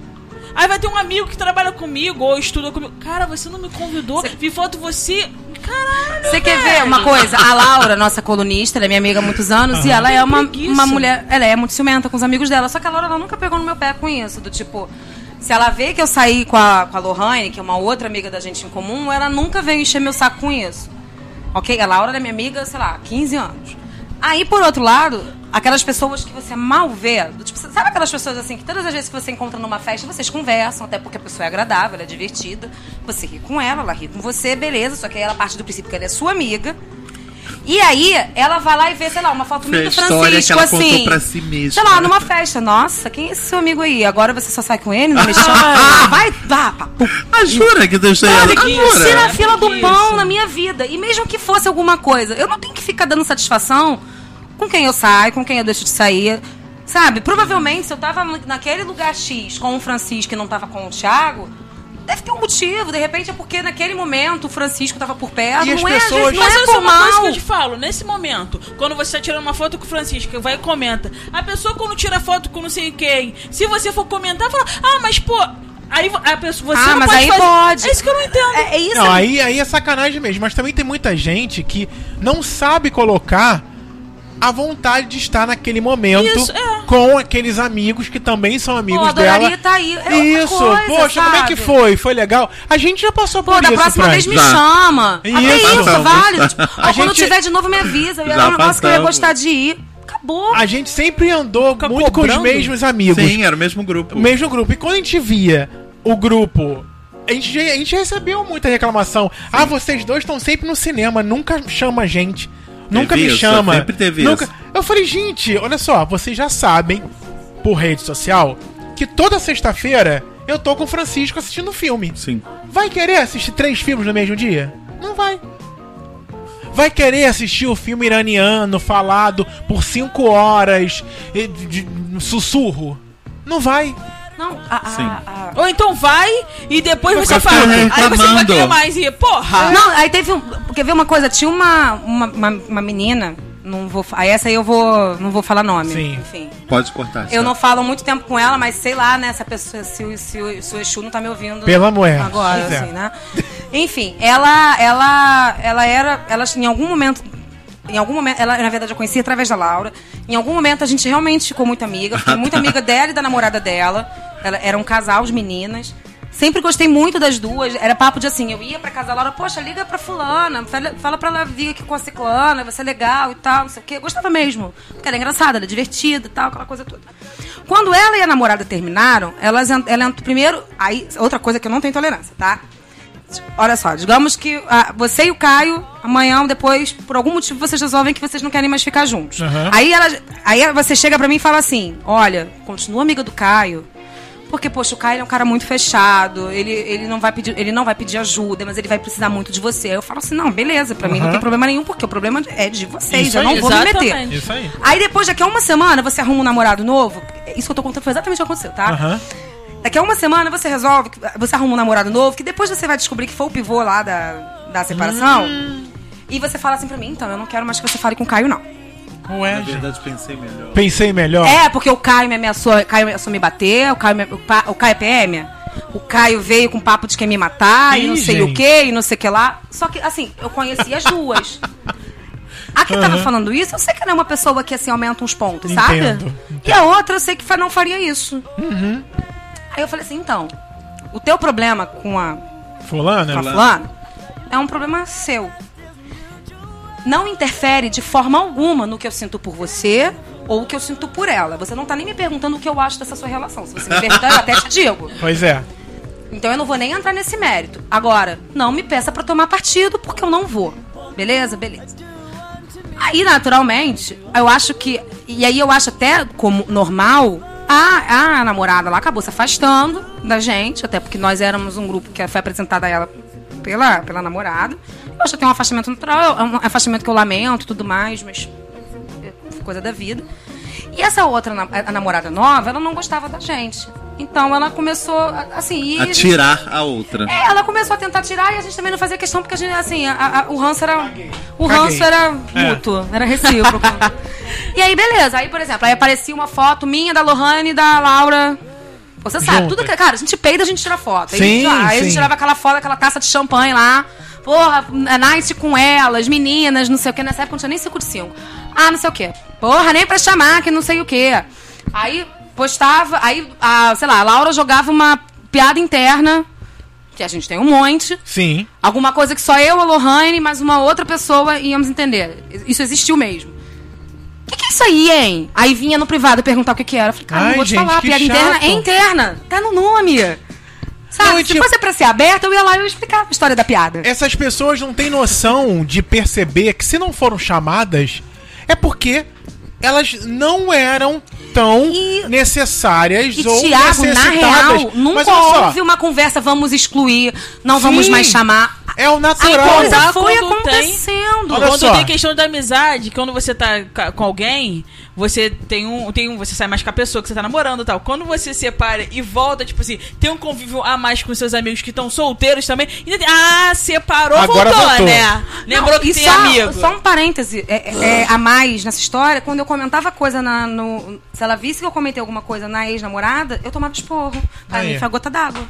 Aí vai ter um amigo que trabalha comigo ou estuda comigo. Cara, você não me convidou. Vi foto você. Caralho. Você quer ver uma coisa? A Laura, nossa colunista, ela é minha amiga há muitos anos, e ela é uma, uma mulher. Ela é muito ciumenta com os amigos dela. Só que a Laura ela nunca pegou no meu pé com isso. Do tipo, se ela vê que eu saí com a, com a Lohane, que é uma outra amiga da gente em comum, ela nunca veio encher meu saco com isso. Ok? A Laura é minha amiga, sei lá, há 15 anos. Aí, por outro lado, aquelas pessoas que você mal vê, tipo, sabe aquelas pessoas assim que todas as vezes que você encontra numa festa, vocês conversam, até porque a pessoa é agradável, ela é divertida. Você ri com ela, ela ri com você, beleza, só que aí ela parte do princípio que ela é sua amiga. E aí, ela vai lá e vê, sei lá, uma foto minha do história Francisco, que ela assim. pra si mesma. Sei lá, numa festa. Nossa, quem é esse seu amigo aí? Agora você só sai com ele, não me chama? [laughs] vai, vá, pum. Ah, jura que deixei ela? Olha, Ah, tira a fila do Isso. pão na minha vida. E mesmo que fosse alguma coisa, eu não tenho que ficar dando satisfação com quem eu saio, com quem eu deixo de sair. Sabe? Provavelmente, se eu tava naquele lugar X com o Francisco e não tava com o Thiago, deve ter um motivo. De repente é porque naquele momento o Francisco tava por perto. E as não é, às pessoas- não Mas é só por uma coisa mal. que eu te falo, nesse momento, quando você tá tirando uma foto com o Francisco, vai e comenta. A pessoa quando tira foto com não sei quem, se você for comentar, fala, ah, mas pô. Aí a pessoa, você Ah, não mas pode aí fazer. pode. É isso que eu não entendo. É, é isso. Não, aí, aí é sacanagem mesmo. Mas também tem muita gente que não sabe colocar a vontade de estar naquele momento Isso, é. com aqueles amigos que também são amigos Pô, dela. tá aí. É isso, coisa, poxa, como é que sabe? foi? Foi legal? A gente já passou Pô, por da isso, próxima Fran. vez me Já. chama. Até Isso. isso, é válido. [laughs] Tipo, quando gente- tiver de novo, me avisa. Era um negócio que eu ia gostar de ir. Acabou. A gente sempre andou Fica muito com os cobrando? mesmos amigos. Sim, era o mesmo grupo. O mesmo grupo. E quando a gente via o grupo. A gente, já- a gente recebeu muita reclamação. Ah, vocês dois estão sempre no cinema, nunca chama a gente. Nunca me isso, chama. sempre teve nunca... isso. Eu falei, gente, olha só, vocês já sabem, por rede social, que toda sexta-feira eu tô com o Francisco assistindo filme. Sim. Vai querer assistir três filmes no mesmo dia? Não vai. Vai querer assistir o filme iraniano falado por cinco horas e de, de- sussurro? Não vai. Não, a, a- Sim. a- Ou então vai e depois Vai você fala. Aí você vai reclamando. querer mais e, porra! Não, aí teve um. Porque ver uma coisa, tinha uma, uma, uma, uma menina. Não vou. Aí essa aí eu vou. Não vou falar nome. Sim. Enfim. Pode cortar. Eu tá? não falo há muito tempo com ela, mas sei lá, né? Essa pessoa, se, o- se, o- se o Exu não tá me ouvindo. Pelo amor de Agora, assim, né? Enfim, ela, ela, ela era. Ela, em algum momento. Em algum momento, ela, na verdade, eu conheci através da Laura. Em algum momento a gente realmente ficou muito amiga. Fiquei [laughs] muito amiga dela e da namorada dela. Ela, era um casal de meninas. Sempre gostei muito das duas. Era papo de assim, eu ia pra casa da Laura, poxa, liga pra fulana, fala, fala pra ela vir aqui com a ciclana, vai ser legal e tal, não sei o quê. Eu gostava mesmo. Porque ela é engraçada, ela é divertida e tal, aquela coisa toda. Quando ela e a namorada terminaram, elas, ela entrou primeiro. Aí, outra coisa que eu não tenho tolerância, tá? Olha só, digamos que ah, você e o Caio, amanhã ou depois, por algum motivo, vocês resolvem que vocês não querem mais ficar juntos. Aham. Aí, ela, aí você chega pra mim e fala assim: olha, continua amiga do Caio. Porque, poxa, o Caio é um cara muito fechado, ele, ele, não vai pedir, ele não vai pedir ajuda, mas ele vai precisar muito de você. Aí eu falo assim, não, beleza, pra mim não tem problema nenhum, porque o problema é de vocês, Isso eu não aí, vou me meter. exatamente. Isso aí. Aí depois, daqui a uma semana, você arruma um namorado novo. Isso que eu tô contando foi exatamente o que aconteceu, tá? Aham. Daqui a uma semana você resolve, você arruma um namorado novo, que depois você vai descobrir que foi o pivô lá da, da separação. E você fala assim pra mim, então, eu não quero mais que você fale com o Caio, não. Ué, Na gente. verdade, pensei melhor. Pensei melhor. É, porque o Caio me ameaçou, o Caio ameaçou me bater, o Caio, me- o, pa- o Caio é PM. O Caio veio com papo de quer me matar e Ih, não sei o gente. que, e não sei o que lá. Só que, assim, eu conheci as duas. A que tava Aham. falando isso, eu sei que ela é uma pessoa que, assim, aumenta uns pontos, sabe? Entendo, E a outra, eu sei que não faria isso. Uhum. Aí eu falei assim, então, o teu problema com a Fulana? com a fulana é um problema seu. Não interfere de forma alguma no que eu sinto por você ou o que eu sinto por ela. Você não tá nem me perguntando o que eu acho dessa sua relação. Se você me perguntar, eu até te digo. Pois é. Então eu não vou nem entrar nesse mérito. Agora, não me peça pra tomar partido, porque eu não vou. Beleza? Beleza. Aí, naturalmente, eu acho que. E aí eu acho até como normal. A, a namorada lá acabou se afastando da gente, até porque nós éramos um grupo que foi apresentado a ela pela, pela namorada. Que tem um afastamento natural, é um afastamento que eu lamento e tudo mais, mas é coisa da vida. E essa outra, a namorada nova, ela não gostava da gente. Então ela começou, a- assim... E A tirar a outra. é, ela começou a tentar tirar e a gente também não fazia questão, porque a gente, assim, a- a- o ranço era. O Caguei. ranço era É. mútuo, era recíproco. [laughs] e aí, beleza. Aí, por exemplo, aí aparecia uma foto minha, da Lohane e da Laura. Você sabe, Juntas. tudo que. Cara, a gente peida, a gente tira foto. Aí, Sim, a gente- aí a sim. gente tirava aquela foto, aquela taça de champanhe lá. Porra, é nice com elas, meninas, não sei o que. Nessa época não tinha nem 5 de 5. Ah, não sei o que. Porra, nem pra chamar, que não sei o que. Aí postava, aí, a, sei lá, a Laura jogava uma piada interna, que a gente tem um monte. Sim. Alguma coisa que só eu, a Lohane, mais uma outra pessoa íamos entender. Isso existiu mesmo. O que, que é isso aí, hein? Aí vinha no privado perguntar o que, que era. Eu falei, cara, Ai, não vou te gente, falar, que piada interna é chato. interna. Tá no nome. Sabe? Não, Se tipo- fosse pra ser aberta, eu ia lá e eu explicava a história da piada. Essas pessoas não têm noção de perceber que se não foram chamadas, é porque elas não eram tão E- necessárias E ou Tiago, na necessitadas. real, nunca houve uma conversa, vamos excluir, não vamos Sim. mais chamar. é o A natural. coisa Tá, foi quando tem- acontecendo. Olha quando só. tem questão da amizade, quando você tá com alguém, você tem um, tem um. Você sai mais com a pessoa que você tá namorando e tal. Quando você separa e volta, tipo assim, tem um convívio a mais com seus amigos que estão solteiros também. ainda tem- ah, separou, Agora voltou, voltou. né? Lembrou Não, que e tem só, amigo. Só um parêntese é, é, a mais nessa história, quando eu comentava coisa na, no. Se ela visse que eu comentei alguma coisa na ex-namorada, eu tomava esporro. Pra Aí. mim foi a gota d'água.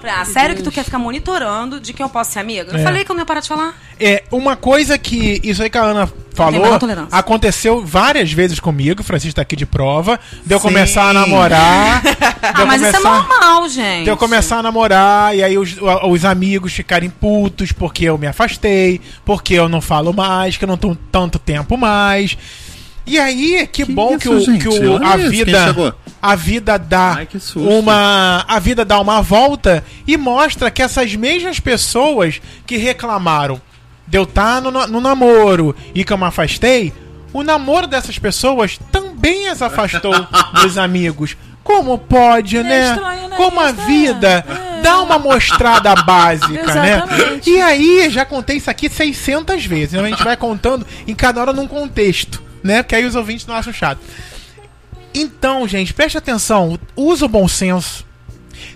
Falei, ah, sério que tu quer ficar monitorando de quem eu posso ser amiga? Eu É. falei que eu não ia parar de falar. É, uma coisa que. Isso aí que a Ana falou, aconteceu várias vezes comigo, o Francisco tá aqui de prova, de eu Sim. começar a namorar. [laughs] Ah, mas isso é começar- normal, gente. de eu começar a namorar e aí os, os amigos ficarem putos porque eu me afastei, porque eu não falo mais, que eu não tô tanto tempo mais. E aí, que, Que bom isso, que, o, gente? que o- Olha a isso, vida a vida dá Ai, uma a vida dá uma volta e mostra que essas mesmas pessoas que reclamaram de eu estar no, no namoro e que eu me afastei, o namoro dessas pessoas também as afastou [laughs] dos amigos. Como pode, né? estranho, né? Como a Isso é- vida é. dá uma mostrada básica, né? Exatamente. E aí, já contei isso aqui 600 vezes. né? A gente vai contando em cada hora num contexto, né? Porque aí os ouvintes não acham chato. Então, gente, preste atenção. Usa o bom senso.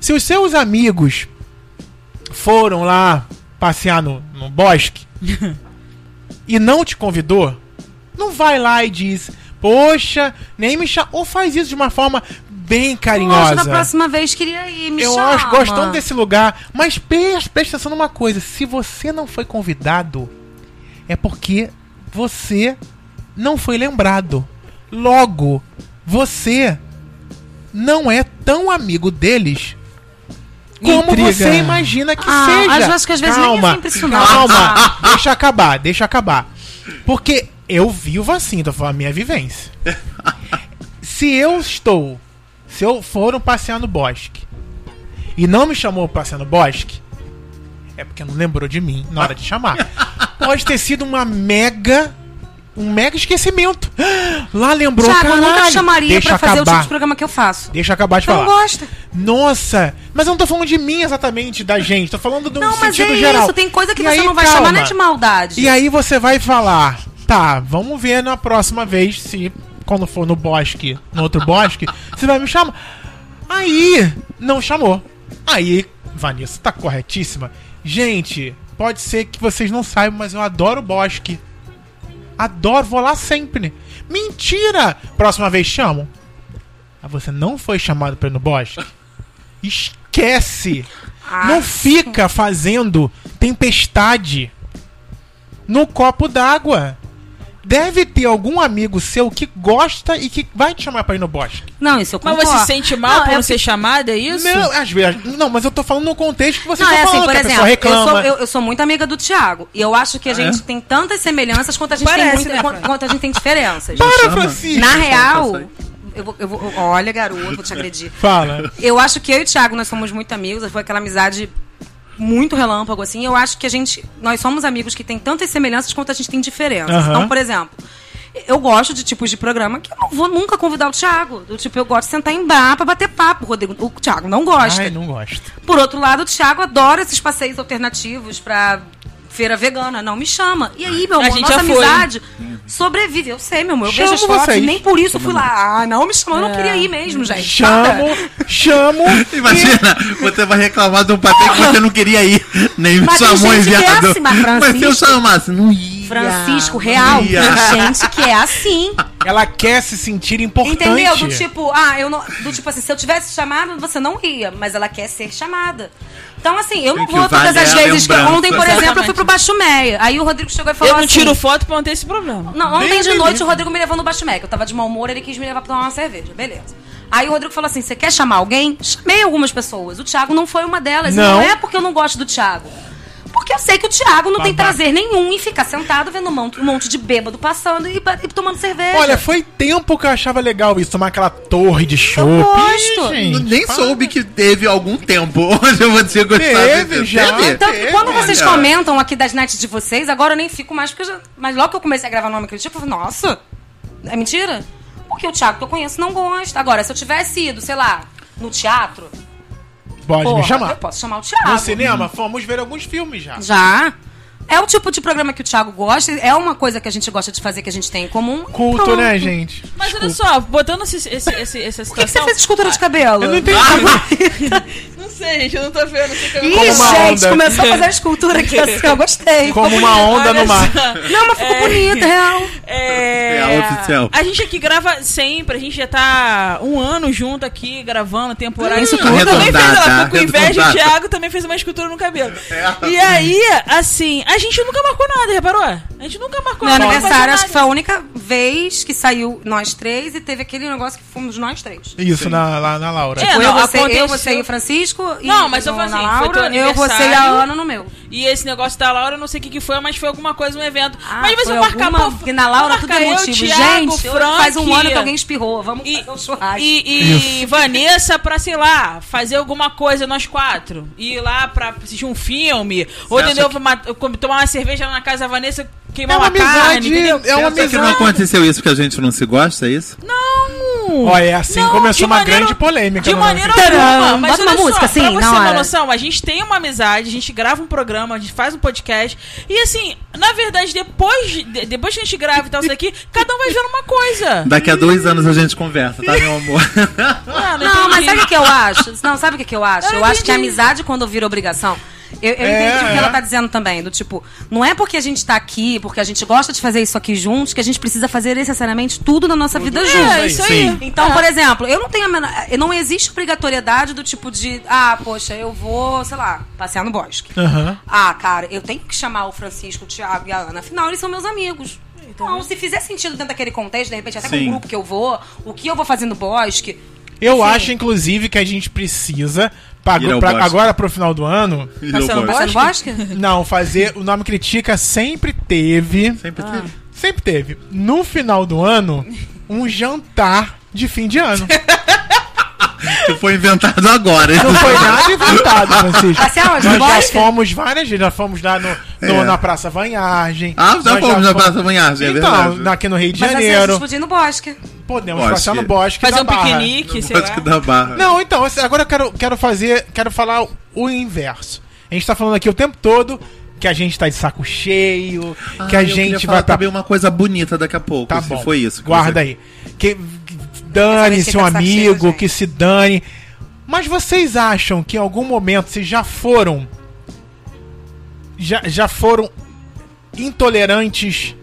Se os seus amigos foram lá passear no, no bosque [laughs] e não te convidou, não vai lá e diz, poxa, nem me chama. Ou faz isso de uma forma bem Poxa, carinhosa. da próxima vez queria ir, me Eu chama. acho gosto tanto desse lugar. Mas preste, preste atenção numa coisa: se você não foi convidado, é porque você não foi lembrado. Logo, você não é tão amigo deles como Intriga. você imagina que Ah, seja. acho- acho que às vezes nem é calma, sempre isso não. calma, Ah. deixa acabar, deixa acabar. Porque eu vivo assim, tô falando a minha vivência. [laughs] Se eu estou, se eu foram passear no bosque e não me chamou pra passear no bosque, é porque não lembrou de mim na hora de chamar. [laughs] Pode ter sido uma mega, um mega esquecimento. [gasps] Lá lembrou, Thiago, eu nunca caralho. chamaria Deixa pra fazer o acabar. tipo de programa que eu faço. Deixa eu acabar de não falar. gosta. Nossa, mas eu não tô falando de mim exatamente, da gente. Tô falando do Não, mas sentido é geral. isso. Tem coisa que E você aí, não vai calma. chamar, não é de maldade. E aí você vai falar, tá, vamos ver na próxima vez se quando for no bosque, no outro bosque, [laughs] você vai me chamar. Aí, não chamou. Aí, Vanessa, tá corretíssima. Gente, pode ser que vocês não saibam, mas eu adoro bosque. Adoro, vou lá sempre. Mentira! Próxima vez chamam. Ah, você não foi chamado pra ir no bosque? [laughs] Esquece! Ah, não fica fazendo tempestade no copo d'água. Deve ter algum amigo seu que gosta e que vai te chamar pra ir no bosque. Não, isso eu Mas concordo. você se sente mal por é não ser chamada, é isso? Não, às vezes. Não, mas eu tô falando no contexto que você Não, tá é assim, falando, por que a exemplo, pessoa eu reclama. sou, eu, eu sou muito amiga do Thiago. E eu acho que a gente tem tantas semelhanças quanto a gente Parece, tem muito, né, quanto, quanto a gente tem diferenças. Para. Francisco! Na real, eu vou, eu vou- olha, garoto, vou te agredir. Fala. Eu acho que eu e o Thiago, nós somos muito amigos. Foi aquela amizade muito relâmpago, assim. Eu acho que a gente... Nós somos amigos que têm tantas semelhanças quanto a gente tem diferenças. Aham. Então, por exemplo... Eu gosto de tipos de programa que eu não vou nunca convidar o Thiago. Do tipo, eu gosto de sentar em bar pra bater papo. O, Rodrigo, o Thiago não gosta. Ai, não gosto. Por outro lado, o Thiago adora esses passeios alternativos pra feira vegana. Não me chama. E aí, meu A amor, gente nossa amizade sobrevive. Eu sei, meu amor. Eu vejo as Chamo fotos vocês. e nem por isso eu fui lá. Ah, não me chamou. Eu não É. queria ir mesmo, gente. Chamo, chamo. [laughs] Imagina, você vai reclamar de um passeio que você não queria ir. Nem Mas chamou gente que é assim, mas mas se eu chamasse, não ia. Francisco, real. ia. Tem gente que é assim. [laughs] Ela quer se sentir importante. Entendeu? Do tipo, ah, eu não. Do tipo assim, se eu tivesse chamado, você não ia, mas ela quer ser chamada. Então, assim, eu não vou todas as a vezes que. Ontem, por exemplo, eu fui Exatamente. pro Baixo Meia. Aí o Rodrigo chegou e falou Eu não assim. tiro foto pra não ter esse problema. Não, ontem de noite o Rodrigo me levou no Baixo Meia. Eu tava de mau humor, ele quis me levar pra tomar uma cerveja. Beleza. Aí o Rodrigo falou assim: você quer chamar alguém? Chamei algumas pessoas. O Thiago não foi uma delas. Não. Não é porque eu não gosto do Thiago. Porque eu sei que o Thiago não tem prazer nenhum em ficar sentado vendo um monte, um monte de bêbado passando e, e tomando cerveja. Olha, foi tempo que eu achava legal isso, tomar aquela torre de chopp. gosto. Ih, gente, Nem para. soube que teve algum tempo [laughs] onde você gostava Teve, de já. Teve? Tanto que quando vocês Olha. comentam aqui das nights de vocês, agora eu nem fico mais, porque já. Mas logo que eu comecei a gravar nome crítico, eu falei, nossa, é mentira? Porque o Thiago que eu conheço não gosta. Agora, se eu tivesse ido, sei lá, no teatro, Pode porra, me eu chamar. posso chamar o Thiago. No cinema, fomos ver alguns filmes já. Já. É o tipo de programa que o Thiago gosta, é uma coisa que a gente gosta de fazer, que a gente tem em comum. Culto, Pronto. né, gente? Mas olha só, botando esse, esse, esse- essa Por que, que você situação. fez escultura de cabelo? Eu não entendi. [laughs] Não sei, gente, eu não tô vendo. Não Ih, Como uma gente, onda. começou a fazer a escultura aqui [laughs] assim, eu gostei. Como uma onda Olha no mar. só. Não, mas ficou bonita, real. É, Real oficial. A gente aqui grava sempre, a gente já tá um ano junto aqui gravando temporada. Isso Eu tudo. também fez, ela com inveja, o. Thiago também fez uma escultura no cabelo. É. E aí, assim, a gente nunca marcou nada, reparou? A gente nunca marcou Meu nada. não aniversário, acho que foi a única vez que saiu nós três e teve aquele negócio que fomos nós três. Isso, na, lá na Laura. É, Foi não, eu, você, aconteceu- eu, você e o Francisco. E Não, mas eu falei assim, foi teu Laura, Eu, você e a. Ana no meu. E esse negócio da Laura, eu não sei o que, que foi, mas foi alguma coisa, um evento. Ah, mas ser marcar, alguma- Porque na Laura tudo é motivo. Thiago, Gente, Frank, faz um ano que alguém espirrou. Vamos E, fazer um churrasco. e, e [laughs] Vanessa pra, sei lá, fazer alguma coisa nós quatro. Ir lá pra assistir um filme. ou entendeu? que- Ma- com- Tomar uma cerveja lá na casa da Vanessa, É queimar uma uma, carne, amizade, entendeu? é uma Você acha que não amizade. aconteceu isso porque a gente não se gosta, é isso? Não! Olha, é assim Não, começou uma maneira- grande polêmica. De maneira alguma. Mas Bota uma olha música só, assim, pra você ter uma noção, a gente tem uma amizade, a gente grava um programa, a gente faz um podcast. E assim, na verdade, depois, de- depois que a gente grava e tal, isso aqui, [laughs] cada um vai vendo uma coisa. Daqui a dois anos a gente conversa, tá, meu amor? [laughs] Ah, Não, mas entendi. sabe o que eu acho? Não, sabe o que eu acho? Eu Eu acho que a amizade, quando vira obrigação. Eu, eu É, entendi o que é. ela tá dizendo também. Do tipo, não é porque a gente tá aqui, porque a gente gosta de fazer isso aqui juntos, que a gente precisa fazer necessariamente tudo na nossa vida juntos. É, isso aí. Sim. Então, por exemplo, eu não tenho a menor, não existe obrigatoriedade do tipo de, ah, poxa, eu vou, sei lá, passear no bosque. Aham. Ah, cara, eu tenho que chamar o Francisco, o Thiago e a Ana. Afinal, eles são meus amigos. Então, se fizer sentido dentro daquele contexto, de repente, até com Sim. o grupo que eu vou, o que eu vou fazer no bosque. Eu Sim. acho, inclusive, que a gente precisa, ao pra- bosque. agora pro final do ano, bosque? não, fazer. O Nome Critica sempre teve. Sempre Ah. teve. Sempre teve. No final do ano, um jantar de fim de ano. [laughs] [laughs] Que foi inventado agora. Não foi nada inventado, Francisco. No Nós já fomos várias vezes, já fomos lá no, no- É. na Praça Vanhagem. Ah, já Nós fomos na Praça Vanhagem, é Então, verdade. aqui no Rio de Mas assim, a Janeiro. gente podia ir no bosque. Podemos Bosque. passar no bosque Fazer da um Barra. piquenique, sei lá. Bosque da Barra. Não, então, assim, agora eu quero, quero fazer, quero falar o inverso. A gente tá falando aqui o tempo todo que a gente tá de saco cheio, Ah, que a gente falar vai pra... também uma coisa bonita daqui a pouco, Tá se bom. foi isso. que Guarda você- aí. Que dane-se um saco amigo, que se dane. Mas vocês acham que em algum momento vocês já foram já, já foram intolerantes?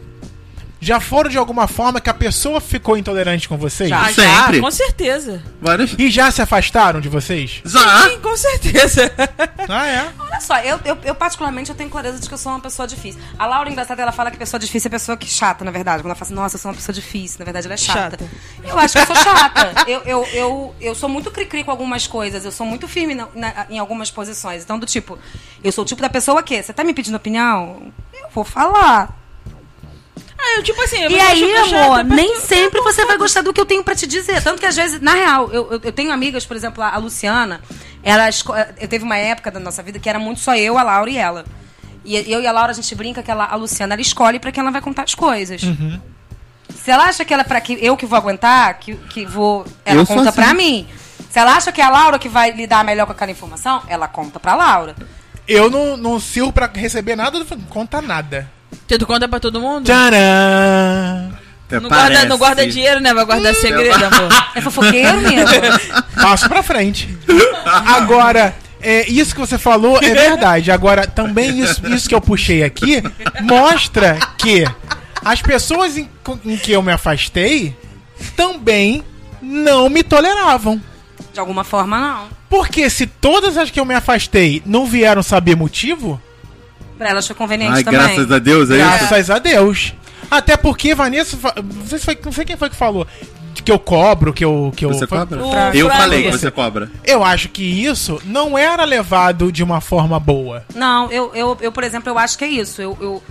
Já foram de alguma forma que a pessoa ficou intolerante com vocês? Já, Sempre. já, com certeza. Várias... E já se afastaram de vocês? Já! Sim, com certeza. [laughs] Ah, é? Olha só, eu, eu, eu particularmente eu tenho clareza de que eu sou uma pessoa difícil. A Laura, engraçada, ela fala que pessoa difícil é pessoa que chata, na verdade. Quando ela fala assim, nossa, eu sou uma pessoa difícil, na verdade ela é chata. Chata. Eu acho que eu sou chata. eu, eu, eu, eu sou muito cri-cri com algumas coisas, eu sou muito firme na- na- em algumas posições. Então, do tipo, eu sou o tipo da pessoa que, você tá me pedindo opinião? Eu vou falar. Ah, eu, tipo assim, eu E aí, amor, nem tu- sempre você vai gostar do que eu tenho pra te dizer. Tanto que às vezes, na real, eu, eu, eu tenho amigas, por exemplo, a, Luciana, ela esco- eu teve uma época da nossa vida que era muito só eu, a Laura e ela. E eu e a Laura, a gente brinca que ela, a Luciana, ela escolhe pra quem ela vai contar as coisas. Se ela acha que ela é pra que eu que vou aguentar, que, que vou. Ela Eu conta assim. pra mim. Se ela acha que é a Laura que vai lidar melhor com aquela informação, ela conta pra Laura. Eu não, não sirvo pra receber nada, não conta nada. Tu conta pra todo mundo? Tcharam! Até Não guarda, não guarda dinheiro, né? Vai guardar segredo, amor. É fofoqueiro mesmo. [laughs] Passo pra frente. Agora, é, isso que você falou é verdade. Agora, também isso, isso que eu puxei aqui mostra que as pessoas em, em que eu me afastei também não me toleravam. De alguma forma, não. Porque se todas as que eu me afastei não vieram saber motivo, Pra elas foi conveniente Ai, também. graças a Deus, é isso? graças a Deus. Até porque Vanessa, não sei, se foi, não sei quem foi que falou que eu cobro, que eu que eu Você foi- cobra? Eu falei que você cobra. Eu acho que isso não era levado de uma forma boa. Não, eu, eu, eu, por exemplo, eu acho que é isso. Eu, eu,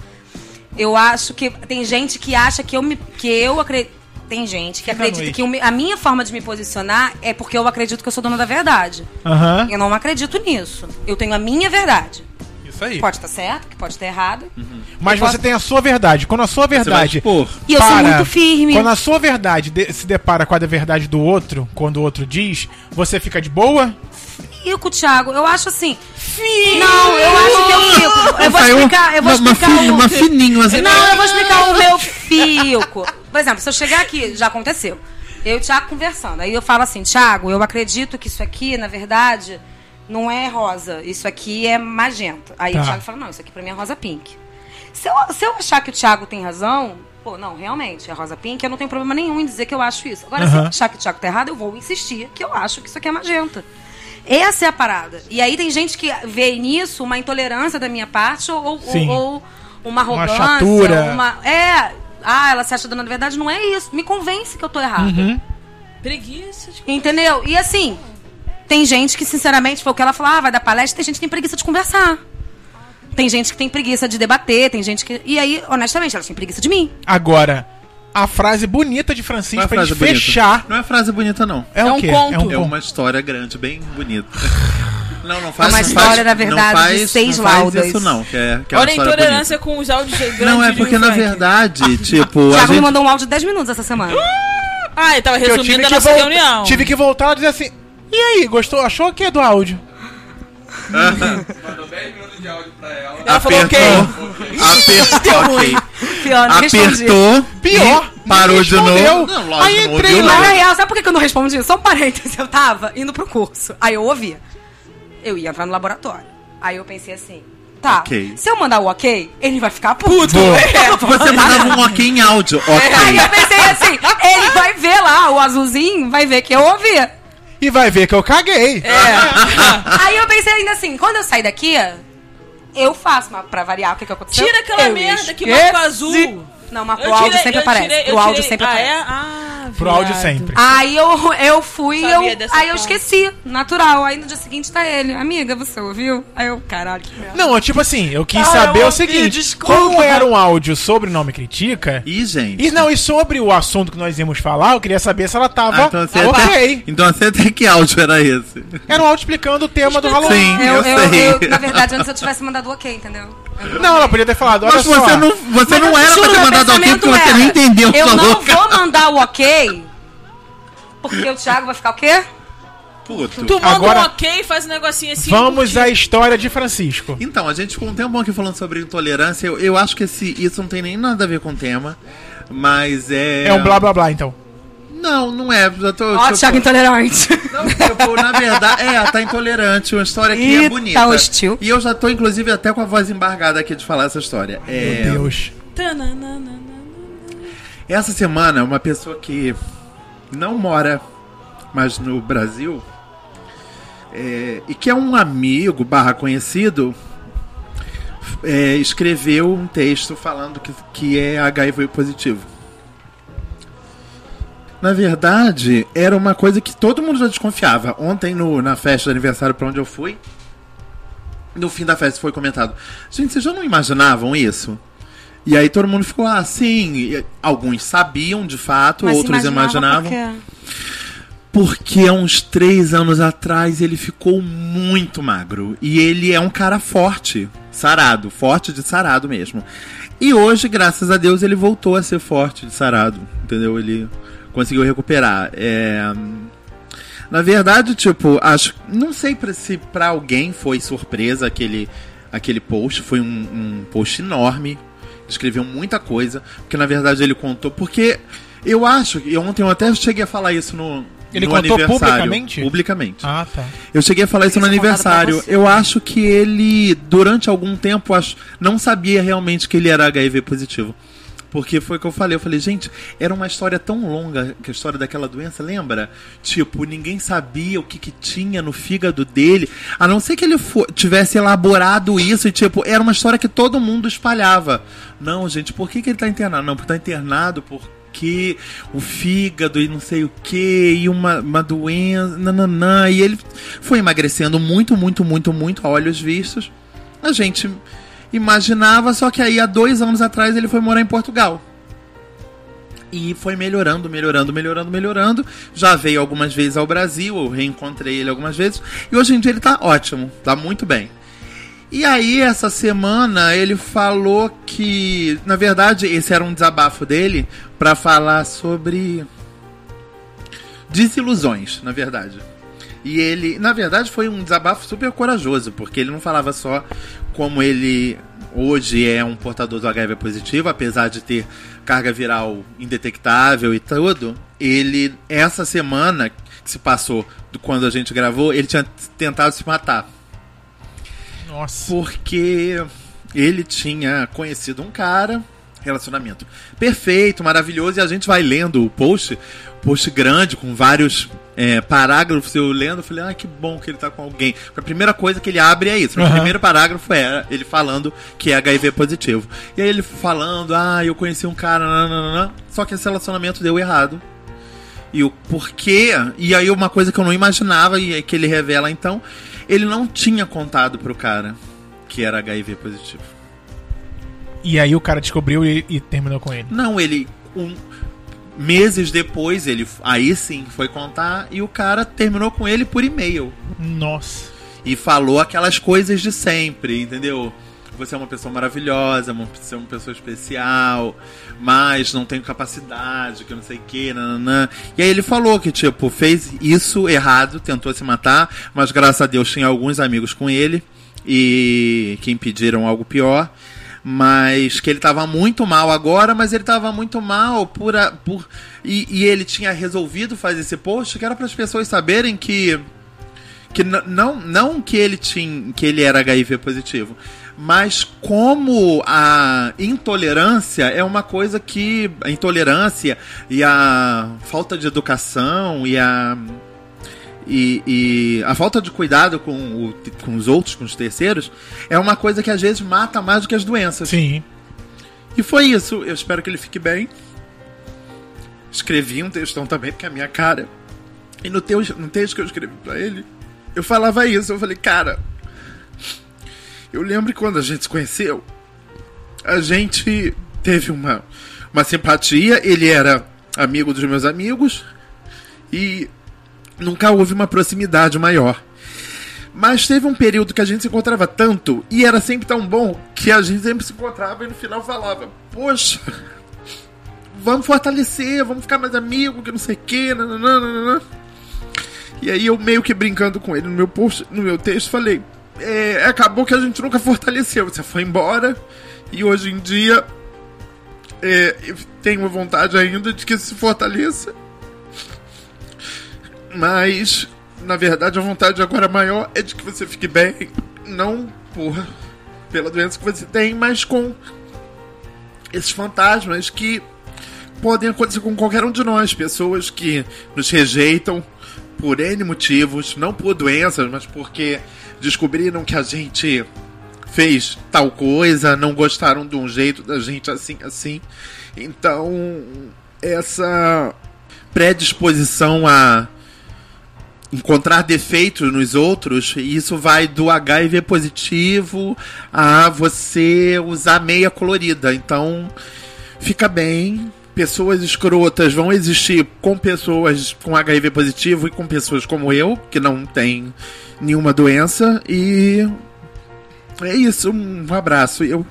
eu acho que tem gente que acha que eu me. que eu acredito. Tem gente que Fica acredita que a minha forma de me posicionar é porque eu acredito que eu sou dona da verdade. Aham. Eu não acredito nisso. Eu tenho a minha verdade. Isso aí. Pode estar certo, que pode estar errado. Mas Eu posso- você tem a sua verdade. Quando a sua Você vai verdade. E eu sou muito firme. Quando a sua verdade de- se depara com a da verdade do outro, quando o outro diz, você fica de boa? Fico, Thiago. Eu acho assim. Não, eu acho que eu fico. Eu vou explicar, eu vou uma- uma explicar fi- o- uma fininho, assim. Não, eu vou explicar o meu fico. Por exemplo, se eu chegar aqui, já aconteceu. Eu e o Thiago conversando. Aí eu falo assim, Thiago, eu acredito que isso aqui, na verdade, não é rosa, isso aqui é magenta. Aí Tá. o Thiago fala, não, isso aqui pra mim é rosa pink. Se eu, se eu achar que o Thiago tem razão, pô, não, realmente, é rosa pink, eu não tenho problema nenhum em dizer que eu acho isso. Agora, se eu achar que o Thiago tá errado, eu vou insistir que eu acho que isso aqui é magenta. Essa é a parada. E aí tem gente que vê nisso uma intolerância da minha parte ou, ou- ou uma Uma arrogância. chatura. uma- É. Ah, ela se acha dona da verdade. Não é isso. Me convence que eu tô errada. Uhum. Preguiça. de- Entendeu? E assim, tem gente que, sinceramente, foi o que ela falou, ah, vai dar palestra, tem gente que tem preguiça de conversar. Tem gente que tem preguiça de debater, tem gente que. E aí, honestamente, elas têm preguiça de mim. Agora, a frase bonita de Não Francisco é pra gente bonita. fechar. Não é frase bonita, não. É, É um quê? conto. É um É uma história grande, bem bonita. [laughs] Não, não É faz uma não história, faz- na verdade, não faz, de seis não faz laudas. isso não, que é, que é uma Olha a intolerância com os áudios grandes bonita. Não, é porque na verdade, [laughs] tipo, O a Thiago me gente... mandou um áudio de 10 minutos essa semana. Ah, ele tava resumindo tive a que, nossa voltar, reunião. tive que voltar e dizer assim. E aí, gostou? Achou o que do áudio? Mandou 10 minutos de áudio pra ela. Ela falou ok. Apertou, ok. Pior, não respondi. Apertou, Pior, parou de novo. Não, lógico, Aí não entrei ouviu lá. Nada. na real, sabe por que que eu não respondi? Só um parênteses. Eu tava indo pro curso. Aí eu ouvi. Eu ia entrar no laboratório. Aí eu pensei assim. Tá, Ok. se eu mandar o ok, ele vai ficar puto. [laughs] É, vou Você mandar. mandava um ok em áudio, Aí ok. eu pensei assim, ele vai ver lá, o azulzinho, vai ver que eu ouvi. E vai ver que eu caguei. [laughs] Aí eu pensei ainda assim, quando eu sair daqui, eu faço, mas pra variar o que, que aconteceu. Tira aquela eu merda que marca azul. Não, mas pro Eu áudio sempre eu aparece. tirei- eu áudio sempre ah, aparece. É? Ah, Pro áudio sempre. Aí eu, eu fui eu, aí eu parte. esqueci, natural. Aí no dia seguinte tá ele, amiga, você ouviu? Aí eu, caralho, que merda. Não, tipo assim, eu quis Ah, saber eu o seguinte: desculpa. como era um áudio sobre Não Me Critica. Ih, gente. E não, e sobre o assunto que nós íamos falar, eu queria saber se ela tava Ah, então você ok. até, então você até que áudio era esse? Era um áudio explicando o tema do Halloween. Sim. Eu, eu eu, sei. eu- na verdade, antes eu tivesse mandado ok, entendeu? Eu Não, ela podia ter falado, olha Mas só. você não, você Mas não eu era pra ter mandado ok porque pensamento você era, não entendeu, Eu não louca. vou mandar o ok, porque o Thiago vai ficar o quê? Puto. Tu manda Agora- um ok e faz um negocinho assim. Vamos à história de Francisco. Então, a gente ficou um tempão aqui falando sobre intolerância. Eu, eu acho que esse, isso não tem nem nada a ver com o tema. Mas é. É um blá blá blá, então. Não, não é. Já tô, Ó, tipo, Thiago intolerante. Não, tipo, na verdade, é, tá intolerante. Uma história que é bonita. tá hostil. E eu já tô, inclusive, até com a voz embargada aqui de falar essa história. É, Meu Deus. Tananana. Essa semana, uma pessoa que não mora mais no Brasil é, e que é um amigo barra conhecido é, escreveu um texto falando que, que é HIV positivo. Na verdade, era uma coisa que todo mundo já desconfiava. Ontem, no, na festa de aniversário pra onde eu fui, no fim da festa foi comentado: Gente, vocês já não imaginavam isso? E aí todo mundo ficou assim. E alguns sabiam de fato, Mas outros imaginava imaginavam. quê? Porque há uns três anos atrás ele ficou muito magro. E ele é um cara forte, sarado, forte de sarado mesmo. E hoje, graças a Deus, ele voltou a ser forte de sarado, entendeu? Ele conseguiu recuperar. É... Na verdade, tipo, acho. Não sei pra, se pra alguém foi surpresa aquele, aquele post. Foi um, um post enorme. Escreveu muita coisa. Porque na verdade ele contou. Porque eu acho. E ontem eu até cheguei a falar isso no. Ele no contou aniversário. publicamente? Publicamente. Ah, tá. Eu cheguei a falar isso no Isso pra aniversário. Eu acho que ele, durante algum tempo, acho, não sabia realmente que ele era HIV positivo. Porque foi o que eu falei. Eu falei, gente, era uma história tão longa que a história daquela doença, lembra? Tipo, ninguém sabia o que, que tinha no fígado dele. A não ser que ele tivesse elaborado isso e, tipo, era uma história que todo mundo espalhava. Não, gente, por que, que ele tá internado? Não, porque tá internado porque o fígado e não sei o que, e uma, uma doença, nananã. E ele foi emagrecendo muito, muito, muito, muito a olhos vistos. A gente imaginava, só que aí há dois anos atrás ele foi morar em Portugal. E foi melhorando, melhorando, melhorando, melhorando. Já veio algumas vezes ao Brasil, eu reencontrei ele algumas vezes. E hoje em dia ele tá ótimo, tá muito bem. E aí, essa semana, ele falou que, na verdade, esse era um desabafo dele pra falar sobre desilusões, na verdade. E ele, na verdade, foi um desabafo super corajoso, porque ele não falava só como ele hoje é um portador do HIV positivo, apesar de ter carga viral indetectável e tudo, ele, essa semana que se passou do quando a gente gravou, ele tinha tentado se matar. Nossa. Porque ele tinha conhecido um cara, relacionamento perfeito, maravilhoso, e a gente vai lendo o post, post grande, com vários é, parágrafos, eu lendo, eu falei, ah, que bom que ele tá com alguém. A primeira coisa que ele abre é isso. O Aham. primeiro parágrafo é ele falando que é HIV positivo. E aí ele falando, ah, eu conheci um cara, nananana, só que esse relacionamento deu errado. E o porquê, e aí uma coisa que eu não imaginava, e é que ele revela então, ele não tinha contado pro cara que era HIV positivo. E aí o cara descobriu e, e terminou com ele. Não, ele. Um, meses depois, ele aí sim foi contar e o cara terminou com ele por e-mail. Nossa. E falou aquelas coisas de sempre, entendeu? Você é uma pessoa maravilhosa, você é uma pessoa especial, mas não tenho capacidade, que eu não sei o que, nananã. E aí ele falou que, tipo, fez isso errado, tentou se matar, mas graças a Deus tinha alguns amigos com ele e que impediram algo pior. Mas que ele tava muito mal agora, mas ele tava muito mal por. a- por e, e ele tinha resolvido fazer esse post que era para as pessoas saberem que que não não que ele tinha que ele era HIV positivo mas como a intolerância é uma coisa que a intolerância e a falta de educação e a e, e a falta de cuidado com, o- com os outros, com os terceiros, é uma coisa que às vezes mata mais do que as doenças. Sim. E foi isso. Eu espero que ele fique bem. Escrevi um textão também, porque é a minha cara. E no, teu, no texto que eu escrevi pra ele, eu falava isso. Eu falei, cara, eu lembro que quando a gente se conheceu, a gente teve uma, uma simpatia. Ele era amigo dos meus amigos e nunca houve uma proximidade maior. Mas teve um período que a gente se encontrava tanto e era sempre tão bom que a gente sempre se encontrava e no final falava: Poxa, vamos fortalecer, vamos ficar mais amigos, que não sei o que, nananana. E aí eu meio que brincando com ele no meu post, no meu texto, falei: é, acabou que a gente nunca fortaleceu, você foi embora e hoje em dia é, tenho vontade ainda de que se fortaleça. Mas, na verdade, a vontade agora maior é de que você fique bem, não por pela doença que você tem, mas com esses fantasmas que podem acontecer com qualquer um de nós, pessoas que nos rejeitam por N motivos, não por doenças, mas porque descobriram que a gente fez tal coisa, não gostaram de um jeito da gente assim, assim. Então, essa predisposição a encontrar defeitos nos outros, isso vai do HIV positivo a você usar meia colorida. Então, fica bem. Pessoas escrotas vão existir com pessoas com HIV positivo e com pessoas como eu, que não tem nenhuma doença. E é isso. Um abraço. Eu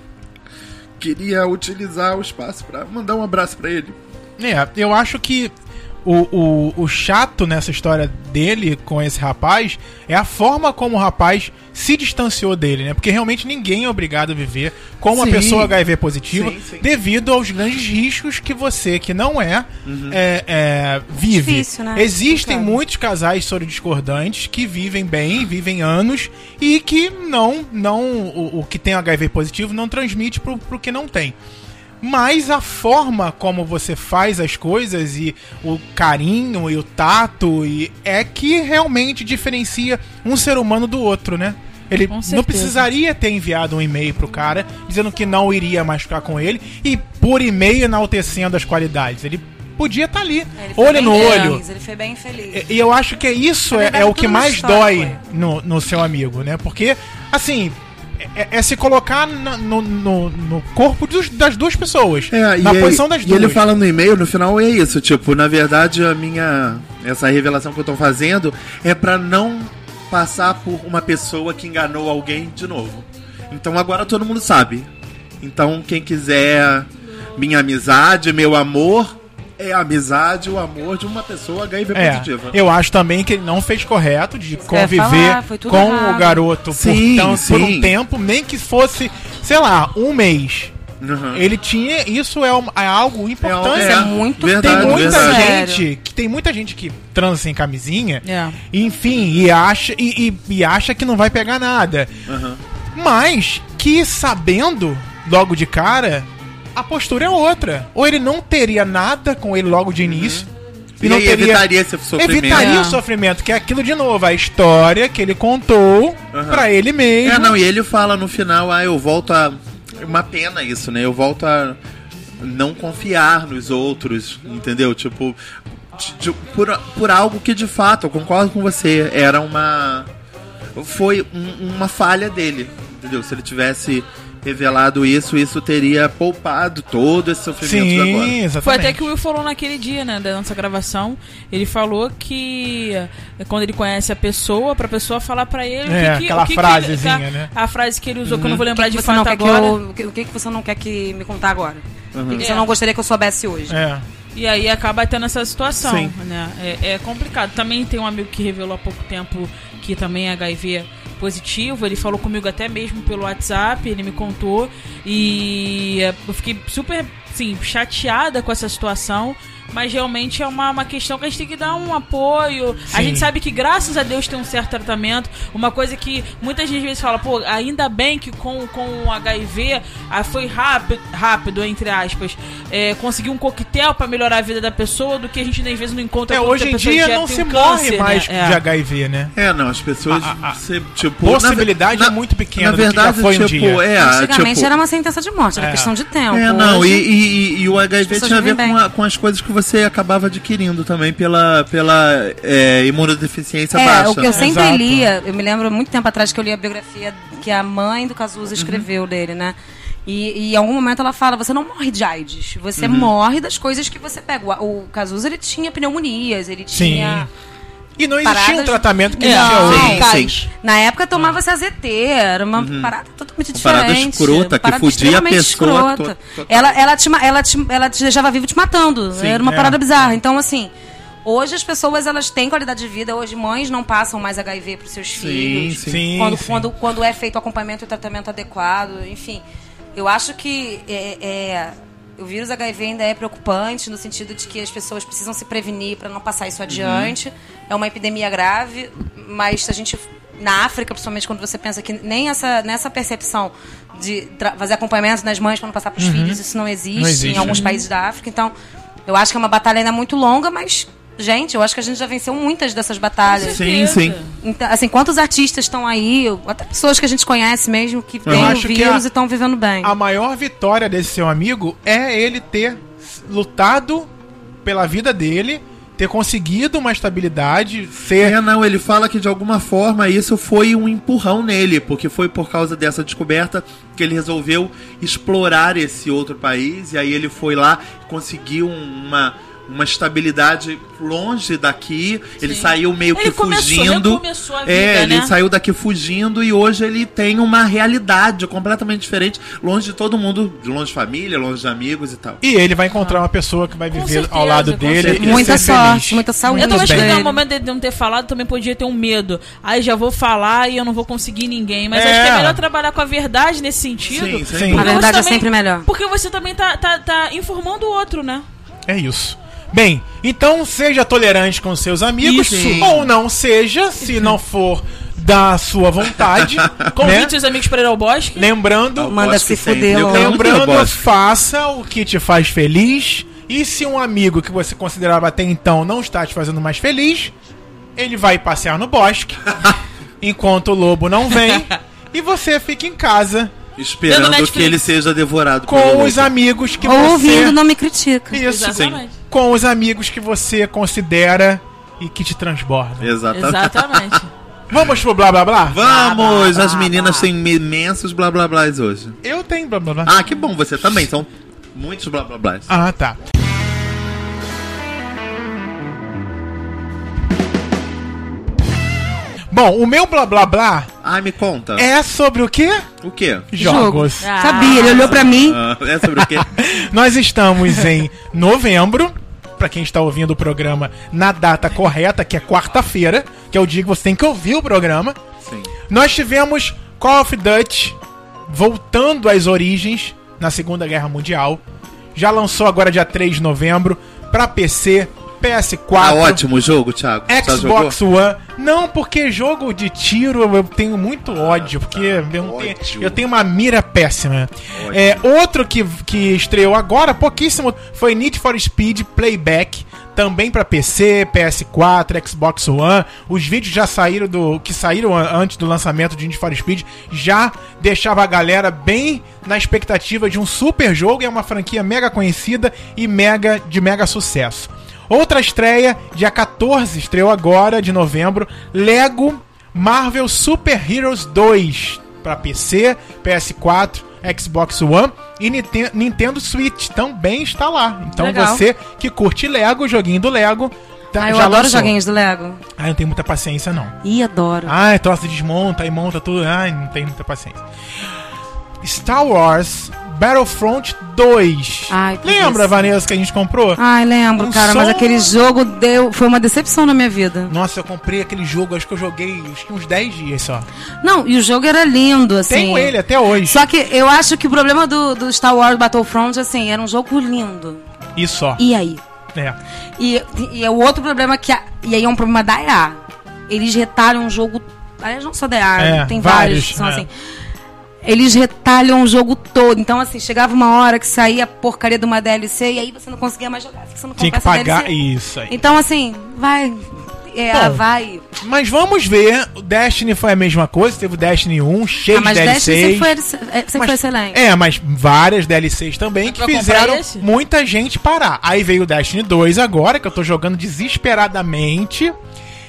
queria utilizar o espaço para mandar um abraço para ele. É, eu acho que o, o, o chato nessa história dele com esse rapaz é a forma como o rapaz se distanciou dele, né? Porque realmente ninguém é obrigado a viver com uma Sim. pessoa HIV positiva Sim, sim. devido aos grandes riscos que você, que não é, é, é, vive. Difícil, né? Existem Complicado. muitos casais sorodiscordantes que vivem bem, vivem anos e que não, não o, o que tem HIV positivo não transmite pro, pro que não tem. Mas a forma como você faz as coisas e o carinho e o tato e é que realmente diferencia um ser humano do outro, né? Ele não precisaria ter enviado um e-mail pro cara dizendo que não iria mais ficar com ele e por e-mail enaltecendo as qualidades. Ele podia estar ali, Ele olho no olho. feliz, Ele foi bem feliz. E- eu acho que isso Na é, é o que mais dói no, no seu amigo, né? Porque, assim, é, é se colocar na- no, no, no corpo dos- das duas pessoas. É, na e posição aí- das e duas. ele fala no e-mail, no final é isso, tipo, na verdade a minha essa revelação que eu tô fazendo é pra não passar por uma pessoa que enganou alguém de novo. Então agora todo mundo sabe. Então quem quiser minha amizade, meu amor, é a amizade, o amor de uma pessoa HIV É, positiva. eu acho também que ele não fez correto de ia conviver falar, com errado. o garoto por, Sim, tão- por um sim. tempo, nem que fosse, sei lá, um mês. Uhum. Ele tinha. Isso é, um- é algo importante. Isso é muito verdade, tem muita verdade. gente que tem muita gente que transa sem camisinha, É. enfim, e acha e, e- e acha que não vai pegar nada. Uhum. Mas que sabendo logo de cara, a postura é outra. Ou ele não teria nada com ele logo de início. E, aí evitaria esse sofrimento. Evitaria É. o sofrimento, que é aquilo de novo, a história que ele contou Uhum. pra ele mesmo. É, não, e ele fala no final, ah, eu volto a. Uma pena isso, né? Eu volto a não confiar nos outros, entendeu? Tipo, de- de- por, por algo que de fato, eu concordo com você, era uma. Foi um- uma falha dele, entendeu? Se ele tivesse revelado isso, isso teria poupado todo esse sofrimento agora. Sim, exatamente. Foi até que o Will falou naquele dia, né, da nossa gravação. Ele falou que é, quando ele conhece a pessoa, pra pessoa falar pra ele É, o que que, aquela o que que frasezinha, ele, né? A frase que ele usou, que eu não vou O lembrar que, que de fato que agora. eu, o que- que, que você não quer que me contar agora? O que, que você É. não gostaria que eu soubesse hoje? É. E aí acaba tendo essa situação, Sim. né? É, é complicado. Também tem um amigo que revelou há pouco tempo que também é HIV positivo. Ele falou comigo até mesmo pelo WhatsApp, ele me contou. E é, eu fiquei super, assim, chateada com essa situação. Mas realmente é uma, uma questão que a gente tem que dar um apoio. A Sim. gente sabe que, graças a Deus, tem um certo tratamento. Uma coisa que muitas vezes fala, pô, ainda bem que com, com o HIV ah, foi rápido, rápido, entre aspas, é, conseguir um coquetel pra melhorar a vida da pessoa do que a gente às vezes não encontra É, hoje a em dia não se um morre câncer, mais né? de É. HIV, né? É, não, as pessoas. A- a- a se, tipo, possibilidade na- é muito pequena Na do que já verdade, foi um tipo, dia. é. Antigamente tipo, era uma sentença de morte, era É. questão de tempo. É, não, e, Hoje- e- e o HIV tinha a ver com, a- com as coisas que você acabava adquirindo também pela, pela é, imunodeficiência É, baixa. o que eu sempre Exato. lia, eu me lembro muito tempo atrás que eu li a biografia que a mãe do Cazuza Uhum. escreveu dele, né? E, e em algum momento ela fala, você não morre de AIDS, você Uhum. morre das coisas que você pega. O, o Cazuza, ele tinha pneumonias, ele Sim. E não existia um Paradas- tratamento que existe Não, hoje. Sim, cara, sim. na época tomava-se AZT, era uma parada totalmente Uma parada diferente. escrota, que parada fudia a extremamente pessoa escrota. to-. Ela, ela, te, ela, te, ela te deixava vivo te matando. Sim, era uma é. parada bizarra. Então, assim, hoje as pessoas elas têm qualidade de vida, hoje mães não passam mais HIV para seus filhos. sim. Sim, quando, sim. Quando, quando é feito o acompanhamento e o tratamento adequado, enfim. Eu acho que é, é, o vírus HIV ainda é preocupante no sentido de que as pessoas precisam se prevenir para não passar isso adiante. É uma epidemia grave, mas a gente na África, principalmente quando você pensa que nem essa nessa percepção de fazer acompanhamento nas mães para não passar para os filhos, isso não existe, Não existe, em alguns né? países da África. Então, eu acho que é uma batalha ainda muito longa, mas gente, eu acho que a gente já venceu muitas dessas batalhas. Sim, sim. Então, assim, quantos artistas estão aí, até pessoas que a gente conhece mesmo, que têm o vírus a- e estão vivendo bem. A maior vitória desse seu amigo é ele ter lutado pela vida dele, ter conseguido uma estabilidade, ser. É, não, ele fala que de alguma forma isso foi um empurrão nele, porque foi por causa dessa descoberta que ele resolveu explorar esse outro país, e aí ele foi lá e conseguiu uma, uma estabilidade longe daqui. Ele Sim. saiu meio Ele que começou- fugindo. recomeçou a vida, é, ele né? saiu daqui fugindo e hoje ele tem uma realidade completamente diferente, longe de todo mundo, longe de família, longe de amigos e tal. E ele vai encontrar uma pessoa que vai viver certeza, ao lado com dele. certeza. e Muita ser sorte, feliz. muita saúde. Eu Muito também acho que no momento dele não ter falado, também podia ter um medo. Aí já vou falar e eu não vou conseguir ninguém. Mas É. acho que é melhor trabalhar com a verdade nesse sentido. Sim, Sim. A verdade você é sempre melhor. Porque você também tá, tá, tá informando o outro, né? É isso. Bem, então seja tolerante com seus amigos, Isso. ou não seja, se não for da sua vontade. [laughs] Convide né? seus amigos para ir ao bosque. Lembrando, Eu Manda gosto se fuder, lembrando, faça o que te faz feliz. E se um amigo que você considerava até então não está te fazendo mais feliz, ele vai passear no bosque, [laughs] enquanto o lobo não vem, [laughs] e você fica em casa Esperando Netflix. que ele seja devorado com pelo os lobo. amigos que Ou você ouvindo, não me critica. Isso, Exatamente. com os amigos que você considera e que te transbordam. Exatamente. Exatamente. [laughs] Vamos pro blá blá blá? Vamos! blá, As blá, meninas blá. têm imensos blá blá blás hoje. Eu tenho blá blá blá. Ah, que bom, você também. São muitos blá blá blás. Ah, tá. Bom, o meu blá blá blá Ah, me conta. é sobre o quê? O quê? Jogos. Ah. Sabia, ele olhou pra mim. Ah, é sobre o quê? [laughs] Nós estamos em novembro pra quem está ouvindo o programa na data correta, que é quarta-feira, que é o dia que você tem que ouvir o programa. Sim. Nós tivemos Call of Duty voltando às origens na Segunda Guerra Mundial. Já lançou agora dia 3 de novembro pra PC, PS4, Tá ótimo o jogo, Thiago. Xbox One. Não, porque jogo de tiro eu tenho muito ódio, porque eu, não tenho, ódio. eu tenho uma mira péssima. Ódio. É, outro que, que estreou agora, pouquíssimo, foi Need for Speed Playback. Também pra PC, PS4, Xbox One. Os vídeos já saíram do. que saíram an- antes do lançamento de Need for Speed. Já deixava a galera bem na expectativa de um super jogo. É uma franquia mega conhecida e mega de mega sucesso. Outra estreia, dia 14, estreou agora, de novembro, Lego Marvel Super Heroes 2 para PC, PS4, Xbox One e Ninte- Nintendo Switch também está lá. Então Legal. você que curte Lego, joguinho do Lego, tá, Ah, eu já adoro lançou. joguinhos do Lego. Ah, eu não tenho muita paciência não. Ih, adoro. Ai, troça desmonta, aí monta tudo. Ai, não tenho muita paciência. Star Wars Battlefront 2. Ai, Lembra, delícia. Vanessa, que a gente comprou? Ai, lembro, Um cara, mas som- aquele jogo deu, foi uma decepção na minha vida. Nossa, eu comprei aquele jogo, acho que eu joguei acho que uns 10 dias só. Não, e o jogo era lindo, assim. Tenho ele até hoje. Só que eu acho que o problema do, do Star Wars Battlefront, assim, era um jogo lindo. E só. E aí? É. E, e é o outro problema que. A, e aí é um problema da EA. Eles retalham o jogo. Aliás, não só da EA, É, tem vários, vários, que são é. assim. Eles retalham o jogo todo. Então, assim, chegava uma hora que saía a porcaria de uma DLC e aí você não conseguia mais jogar. Você não Tinha que pagar DLC. isso aí. Então, assim, vai. É, Bom, vai. Mas vamos ver. O Destiny foi a mesma coisa. Teve o Destiny 1, cheio Ah, mas de Destiny DLCs. sempre foi, é, sempre Mas- foi excelente. É, mas várias DLCs também que fizeram muita gente parar. Aí veio o Destiny 2 agora, que eu tô jogando desesperadamente.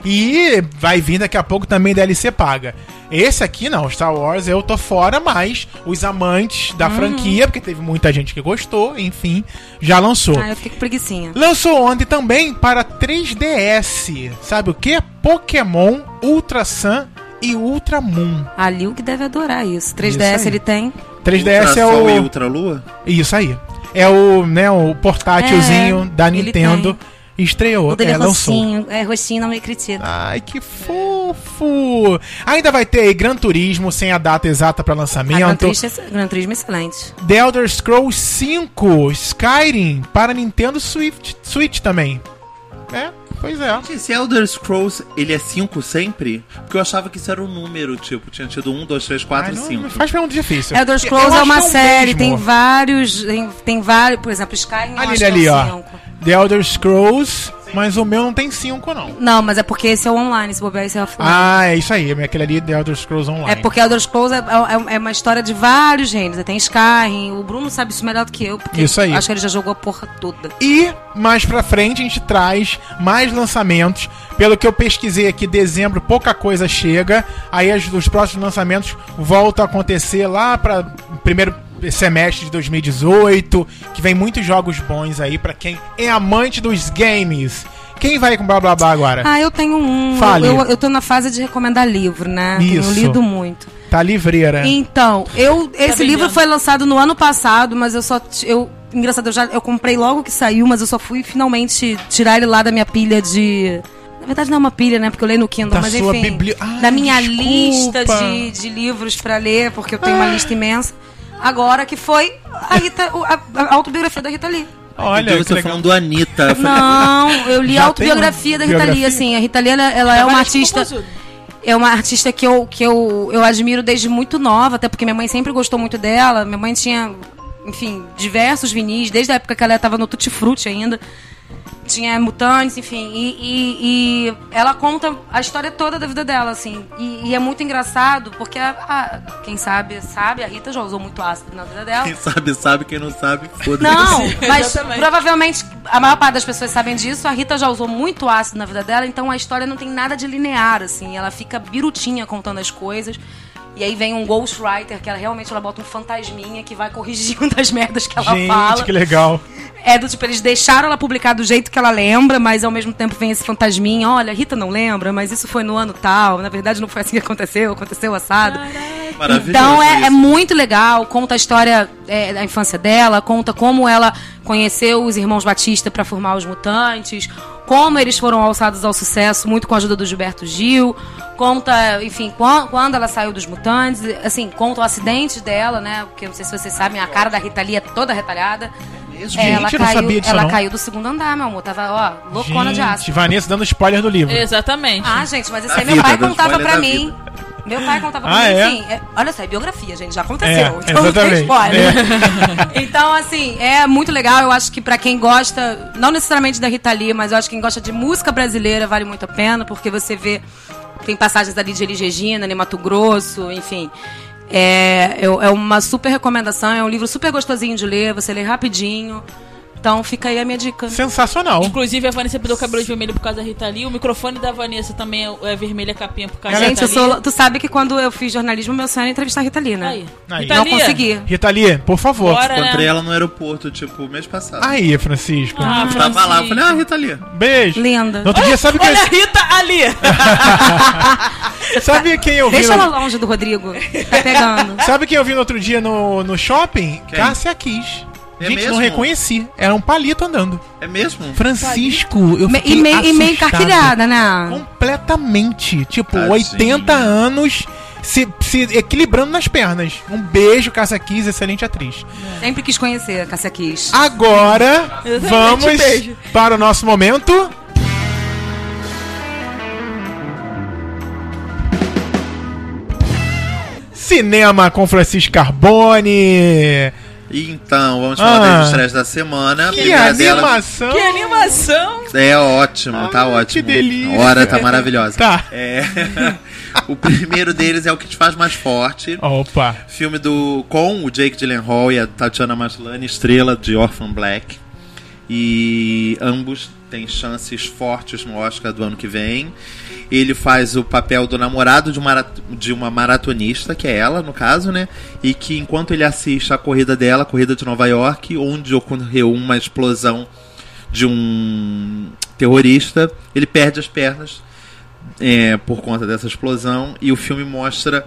E vai vir daqui a pouco também DLC paga. Esse aqui não, Star Wars eu tô fora, mas os amantes da Uhum. franquia, porque teve muita gente que gostou, enfim, já lançou. Ah, eu fiquei com preguicinha. Lançou ontem também para 3DS. Sabe o que? Pokémon Ultra Sun e Ultra Moon. A Liu que deve adorar isso. 3DS Isso ele tem. 3DS é Ultra Sol e o. Ultra Lua? Isso aí. É o, né, o portátilzinho É, da ele Nintendo. Estreou, O dele é, é lançou. roxinho. É, roxinho não me critica. Ai, que fofo! Ainda vai ter aí Gran Turismo sem a data exata para Ah, Gran lançamento. Turismo, é- Gran Turismo é excelente. The Elder Scrolls 5 Skyrim para Nintendo Switch, Switch também. É, pois é. Gente, Esse Elder Scrolls, ele é 5 sempre? Porque eu achava que isso era um número, tipo, tinha tido 1, 2, 3, 4, Ai, não, 5. não faz pergunta difícil. Elder Eu Scrolls acho é uma o série, mesmo. tem vários. Tem, tem vários. Por exemplo, Skyrim eu Ali, acho ali, que é o ó. cinco. The Elder Scrolls, mas o meu não tem 5, não. Não, mas é porque esse é o online, se bobear esse é offline. Ah, é isso aí. Aquele ali, The Elder Scrolls Online. É porque Elder Scrolls é, é- é uma história de vários reinos. Tem Skyrim, o Bruno sabe isso melhor do que eu, porque Isso aí. acho que ele já jogou a porra toda. E mais pra frente a gente traz mais lançamentos. Pelo que eu pesquisei aqui, dezembro pouca coisa chega. Aí os próximos lançamentos voltam a acontecer lá para primeiro semestre de 2018, que vem muitos jogos bons aí pra quem é amante dos games. Quem vai com blá blá blá agora? Ah, eu tenho um. Fale. Eu, eu tô na fase de recomendar livro, né? Isso. Tenho lido muito. Tá livreira. Então, eu esse vendendo. livro foi lançado no ano passado, mas eu só eu engraçado, eu já eu comprei logo que saiu, mas eu só fui finalmente tirar ele lá da minha pilha de na verdade não é uma pilha, né? Porque eu leio no Kindle, Da mas sua enfim. bibli- Ai, da minha desculpa. lista de, de livros pra ler, porque eu tenho uma lista imensa. Agora que foi a, Rita, a, a autobiografia da Rita Lee. Olha, Então você legal. falando do Anitta. Eu falei, Não, eu li Já a autobiografia da Rita uma Lee, biografia? assim. A Rita Lee, ela, ela é uma de artista... É uma artista que eu, que eu, eu admiro desde muito nova, até porque minha mãe sempre gostou muito dela. Minha mãe tinha, enfim, diversos vinis, desde a época que ela estava no Tutti Frutti ainda. Tinha mutantes, enfim. E, e- e ela conta a história toda da vida dela, assim. E, e é muito engraçado, porque a- a- quem sabe, sabe, a Rita já usou muito ácido na vida dela. Quem sabe, sabe. Quem não sabe, foda-se. Não, [laughs] mas Exatamente. provavelmente a maior parte das pessoas sabem disso. A Rita já usou muito ácido na vida dela, então a história não tem nada de linear, assim. Ela fica birutinha contando as coisas. E aí vem um ghostwriter, que ela realmente ela bota um fantasminha que vai corrigindo [laughs] as merdas que ela Gente, fala. que legal. É do tipo, eles deixaram ela publicar do jeito que ela lembra, mas ao mesmo tempo vem esse fantasminha. Olha, Rita não lembra, mas isso foi no ano tal. Na verdade, não foi assim que aconteceu, aconteceu assado. Maravilhoso. Então é, é muito legal, conta a história é, da infância dela, conta como ela conheceu os irmãos Batista para formar os mutantes, como eles foram alçados ao sucesso, muito com a ajuda do Gilberto Gil, conta, enfim, quan- quando ela saiu dos mutantes, assim, conta o acidente dela, né? Porque eu não sei se vocês sabem, a cara da Rita Lee é toda retalhada. Gente, É, ela eu não caiu, sabia disso, ela não. caiu do segundo andar, meu amor. Tava, ó, loucona de aço. Gente, Vanessa dando spoiler do livro. Exatamente. Ah, gente, mas isso Da aí meu vida, pai contava pra mim. vida. Meu pai contava Ah, pra mim, é? assim. é- olha só, é biografia, gente, já aconteceu. É, então exatamente. spoiler. [laughs] então, assim, é muito legal. Eu acho que pra quem gosta, não necessariamente da Rita Lee, mas eu acho que quem gosta de música brasileira vale muito a pena, porque você vê. Tem passagens ali de Elis Regina, né, Mato Grosso, enfim. É, é é uma super recomendação, é um livro super gostosinho de ler, você lê rapidinho. Então fica aí a minha dica. Sensacional. Inclusive, a Vanessa pintou o cabelo de vermelho por causa da Rita Lee. O microfone da Vanessa também é, é vermelho a capinha por causa Gente, da Rita Lee. sou, tu sabe que quando eu fiz jornalismo, meu sonho era entrevistar a Rita Lee, né? Aí. Aí. Rita Não Lee, consegui. Rita Lee, por favor. Bora, Encontrei né? ela no aeroporto, tipo, mês passado. Aí, Francisco. Ah, eu tava lá, eu Francisco. falei, ah, Rita ali. Beijo. Linda. No outro dia, sabe quem, Olha a Rita ali! [laughs] sabe quem eu vi? Deixa no- ela longe do Rodrigo. Tá pegando. Sabe quem eu vi no outro dia no, no shopping? Quem? Cássia Kiss. É Gente, mesmo? não reconheci. Era um palito andando. É mesmo? Francisco, eu fiquei e, meio, e meio encarquilhada, né? Completamente. Tipo, Tadinho. 80 anos se, se equilibrando nas pernas. Um beijo, Cássia Kiss, excelente atriz. Sempre quis conhecer a Cássia Kiss. Agora, vamos beijo. para o nosso momento. Cinema com Francisco Carbone. Então, vamos falar Ah. das estreias da semana. Que animação! que animação! é ótimo, Ah, tá que ótimo. delícia. A hora tá maravilhosa. Tá. É. [laughs] o primeiro deles é o que te faz mais forte. Opa! Filme do com o Jake Gyllenhaal e a Tatiana Maslany, estrela de Orphan Black. E ambos têm chances fortes no Oscar do ano que vem. Ele faz o papel do namorado de uma, de uma maratonista, que é ela, no caso, né? E que enquanto ele assiste a corrida dela, a corrida de Nova York, onde ocorreu uma explosão de um terrorista, ele perde as pernas é, por conta dessa explosão. E o filme mostra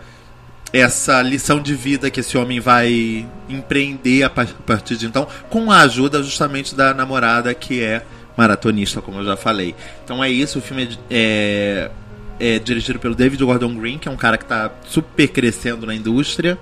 essa lição de vida que esse homem vai empreender a partir de então, com a ajuda justamente da namorada que é maratonista, como eu já falei. Então é isso, o filme é, é, é dirigido pelo David Gordon Green, que é um cara que está super crescendo na indústria.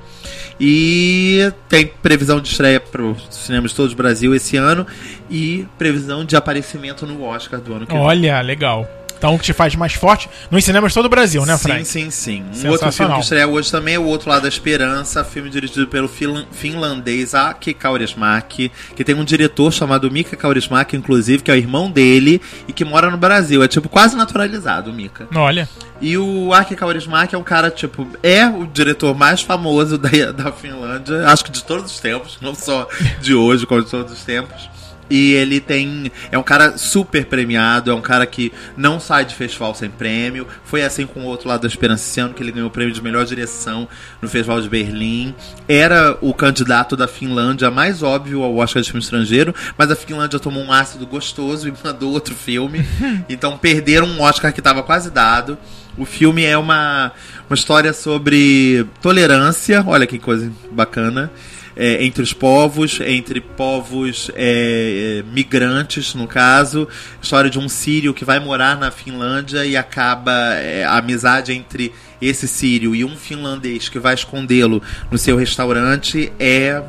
E tem previsão de estreia para os cinemas de todo o Brasil esse ano e previsão de aparecimento no Oscar do ano que vem. Olha, legal. Então o que te faz mais forte nos cinemas todo o Brasil, né, sim, Frank? sim, sim. Um Sensacional. outro filme que estreia hoje também é O Outro Lado da Esperança, filme dirigido pelo finlan- finlandês Aki Kaurismäki, que tem um diretor chamado Mika Kaurismäki, inclusive, que é o irmão dele e que mora no Brasil. É tipo quase naturalizado, o Mika. Olha. E o Aki Kaurismäki é um cara, tipo, é o diretor mais famoso da, da Finlândia, acho que de todos os tempos, não só de hoje, como de todos os tempos. E ele tem. É um cara super premiado, é um cara que não sai de festival sem prêmio. Foi assim com o outro lado da Esperança esse ano, que ele ganhou o prêmio de melhor direção no Festival de Berlim. Era o candidato da Finlândia mais óbvio ao Oscar de filme estrangeiro, mas a Finlândia tomou um ácido gostoso e [laughs] mandou outro filme. [laughs] Então perderam um Oscar que estava quase dado. O filme é uma, uma história sobre tolerância, olha que coisa bacana, é, entre os povos, entre povos é, é, migrantes, no caso. História de um sírio que vai morar na Finlândia e acaba é, a amizade entre esse sírio e um finlandês que vai escondê-lo no seu restaurante é,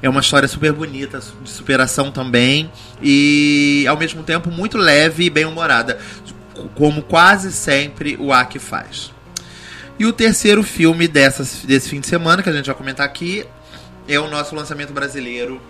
é uma história super bonita, de superação também, e ao mesmo tempo muito leve e bem-humorada como quase sempre o Aki faz. E o terceiro filme dessas, desse fim de semana, que a gente vai comentar aqui, é o nosso lançamento brasileiro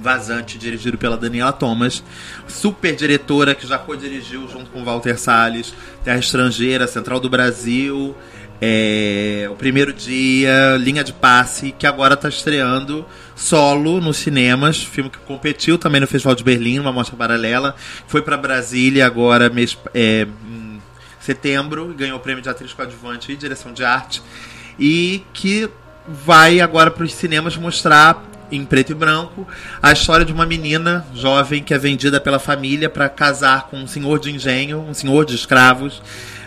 Vazante, dirigido pela Daniela Thomas, super diretora que já co-dirigiu junto com Walter Salles, Terra Estrangeira, Central do Brasil, é, O Primeiro Dia, Linha de Passe, que agora está estreando solo nos cinemas, filme que competiu também no Festival de Berlim, uma mostra paralela, foi para Brasília agora mês, é, em setembro, ganhou o prêmio de atriz coadjuvante e direção de arte. e que vai agora para os cinemas mostrar em preto e branco a história de uma menina jovem que é vendida pela família para casar com um senhor de engenho, um senhor de escravos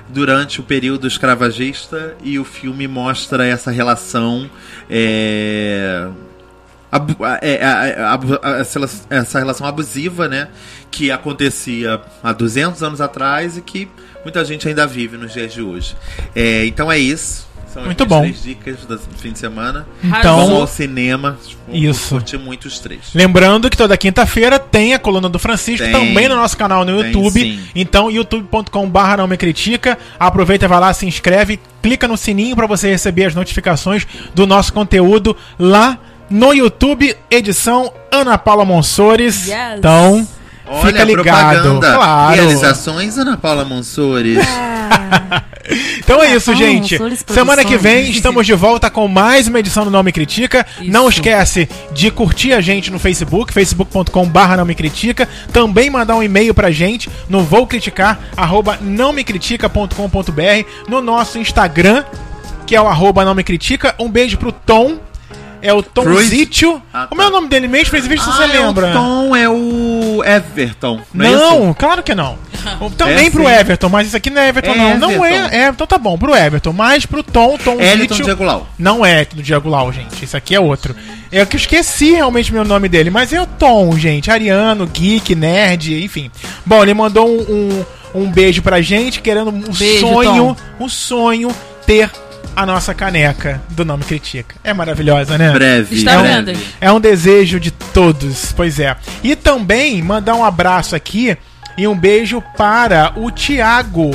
durante o período escravagista e o filme mostra essa relação é, essa relação abusiva, né, que acontecia há 200 anos atrás e que muita gente ainda vive nos dias de hoje. É, então é isso. São Muito bom. três dicas do fim de semana. Então- Vamos ao cinema. Vou Isso. Curtir muito os três. Lembrando que toda quinta-feira tem a coluna do Francisco Tem. também no nosso canal no Tem, YouTube. sim. Então, youtube.com/barra não me critica. Aproveita, vai lá, se inscreve, clica no sininho para você receber as notificações do nosso conteúdo lá no YouTube, edição Ana Paula Monsores. Yes. Então, Olha, fica ligado. propaganda. Claro. Realizações, Ana Paula Monsores. [laughs] Então é isso, gente. Monsores Semana que vem estamos de volta com mais uma edição do Não Me Critica. Isso. Não esquece de curtir a gente no Facebook, facebook.com.br não me critica. Também mandar um e-mail pra gente no vou criticar, arroba não me critica.com.br. No nosso Instagram, que é o arroba não me critica. Um beijo pro Tom. É o Tom Cruz? Zitio. Ah, Como é tá. o nome dele mesmo? Fez vídeo se você Ah, é lembra. O Tom é o Everton. Não, é Não, isso? claro que não. [laughs] Também É pro. Everton, mas isso aqui não é Everton, É não. Não Everton. é, é. Então tá bom, pro Everton. Mas pro Tom, Tom Eliton Zitio- Diego Lau. Não é do Diego Lau, gente. Isso aqui é outro. É que eu esqueci realmente meu nome dele, mas é o Tom, gente. Ariano, geek, nerd, enfim. Bom, ele mandou um, um, um beijo pra gente, querendo um Beijo, sonho, um sonho ter a nossa caneca do Nome Critica. É maravilhosa, né? Breve. Está É um- vendo? É um desejo de todos, pois é. E também mandar um abraço aqui e um beijo para o Thiago,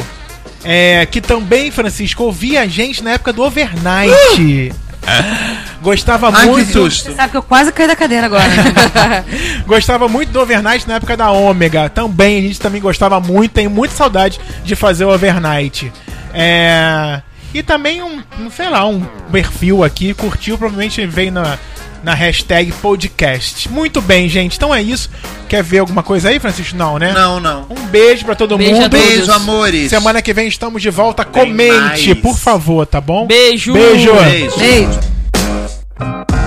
é, que também, Francisco, ouvia a gente na época do Overnight. Gostava Ai, que muito. susto. Você sabe que eu quase caí da cadeira agora. [laughs] Gostava muito do Overnight na época da Ômega. Também, a gente também gostava muito. Tenho muita saudade de fazer o Overnight. É... E também um, um, sei lá, um perfil aqui. Curtiu, provavelmente veio na, na hashtag podcast. Muito bem, gente. Então é isso. Quer ver alguma coisa aí, Francisco? Não, né? Não, não. Um beijo pra todo Beijo mundo. Beijo, amores. Semana que vem estamos de volta. Tem Comente, mais. por favor, tá bom? Beijo. Beijo. Beijo. Beijo.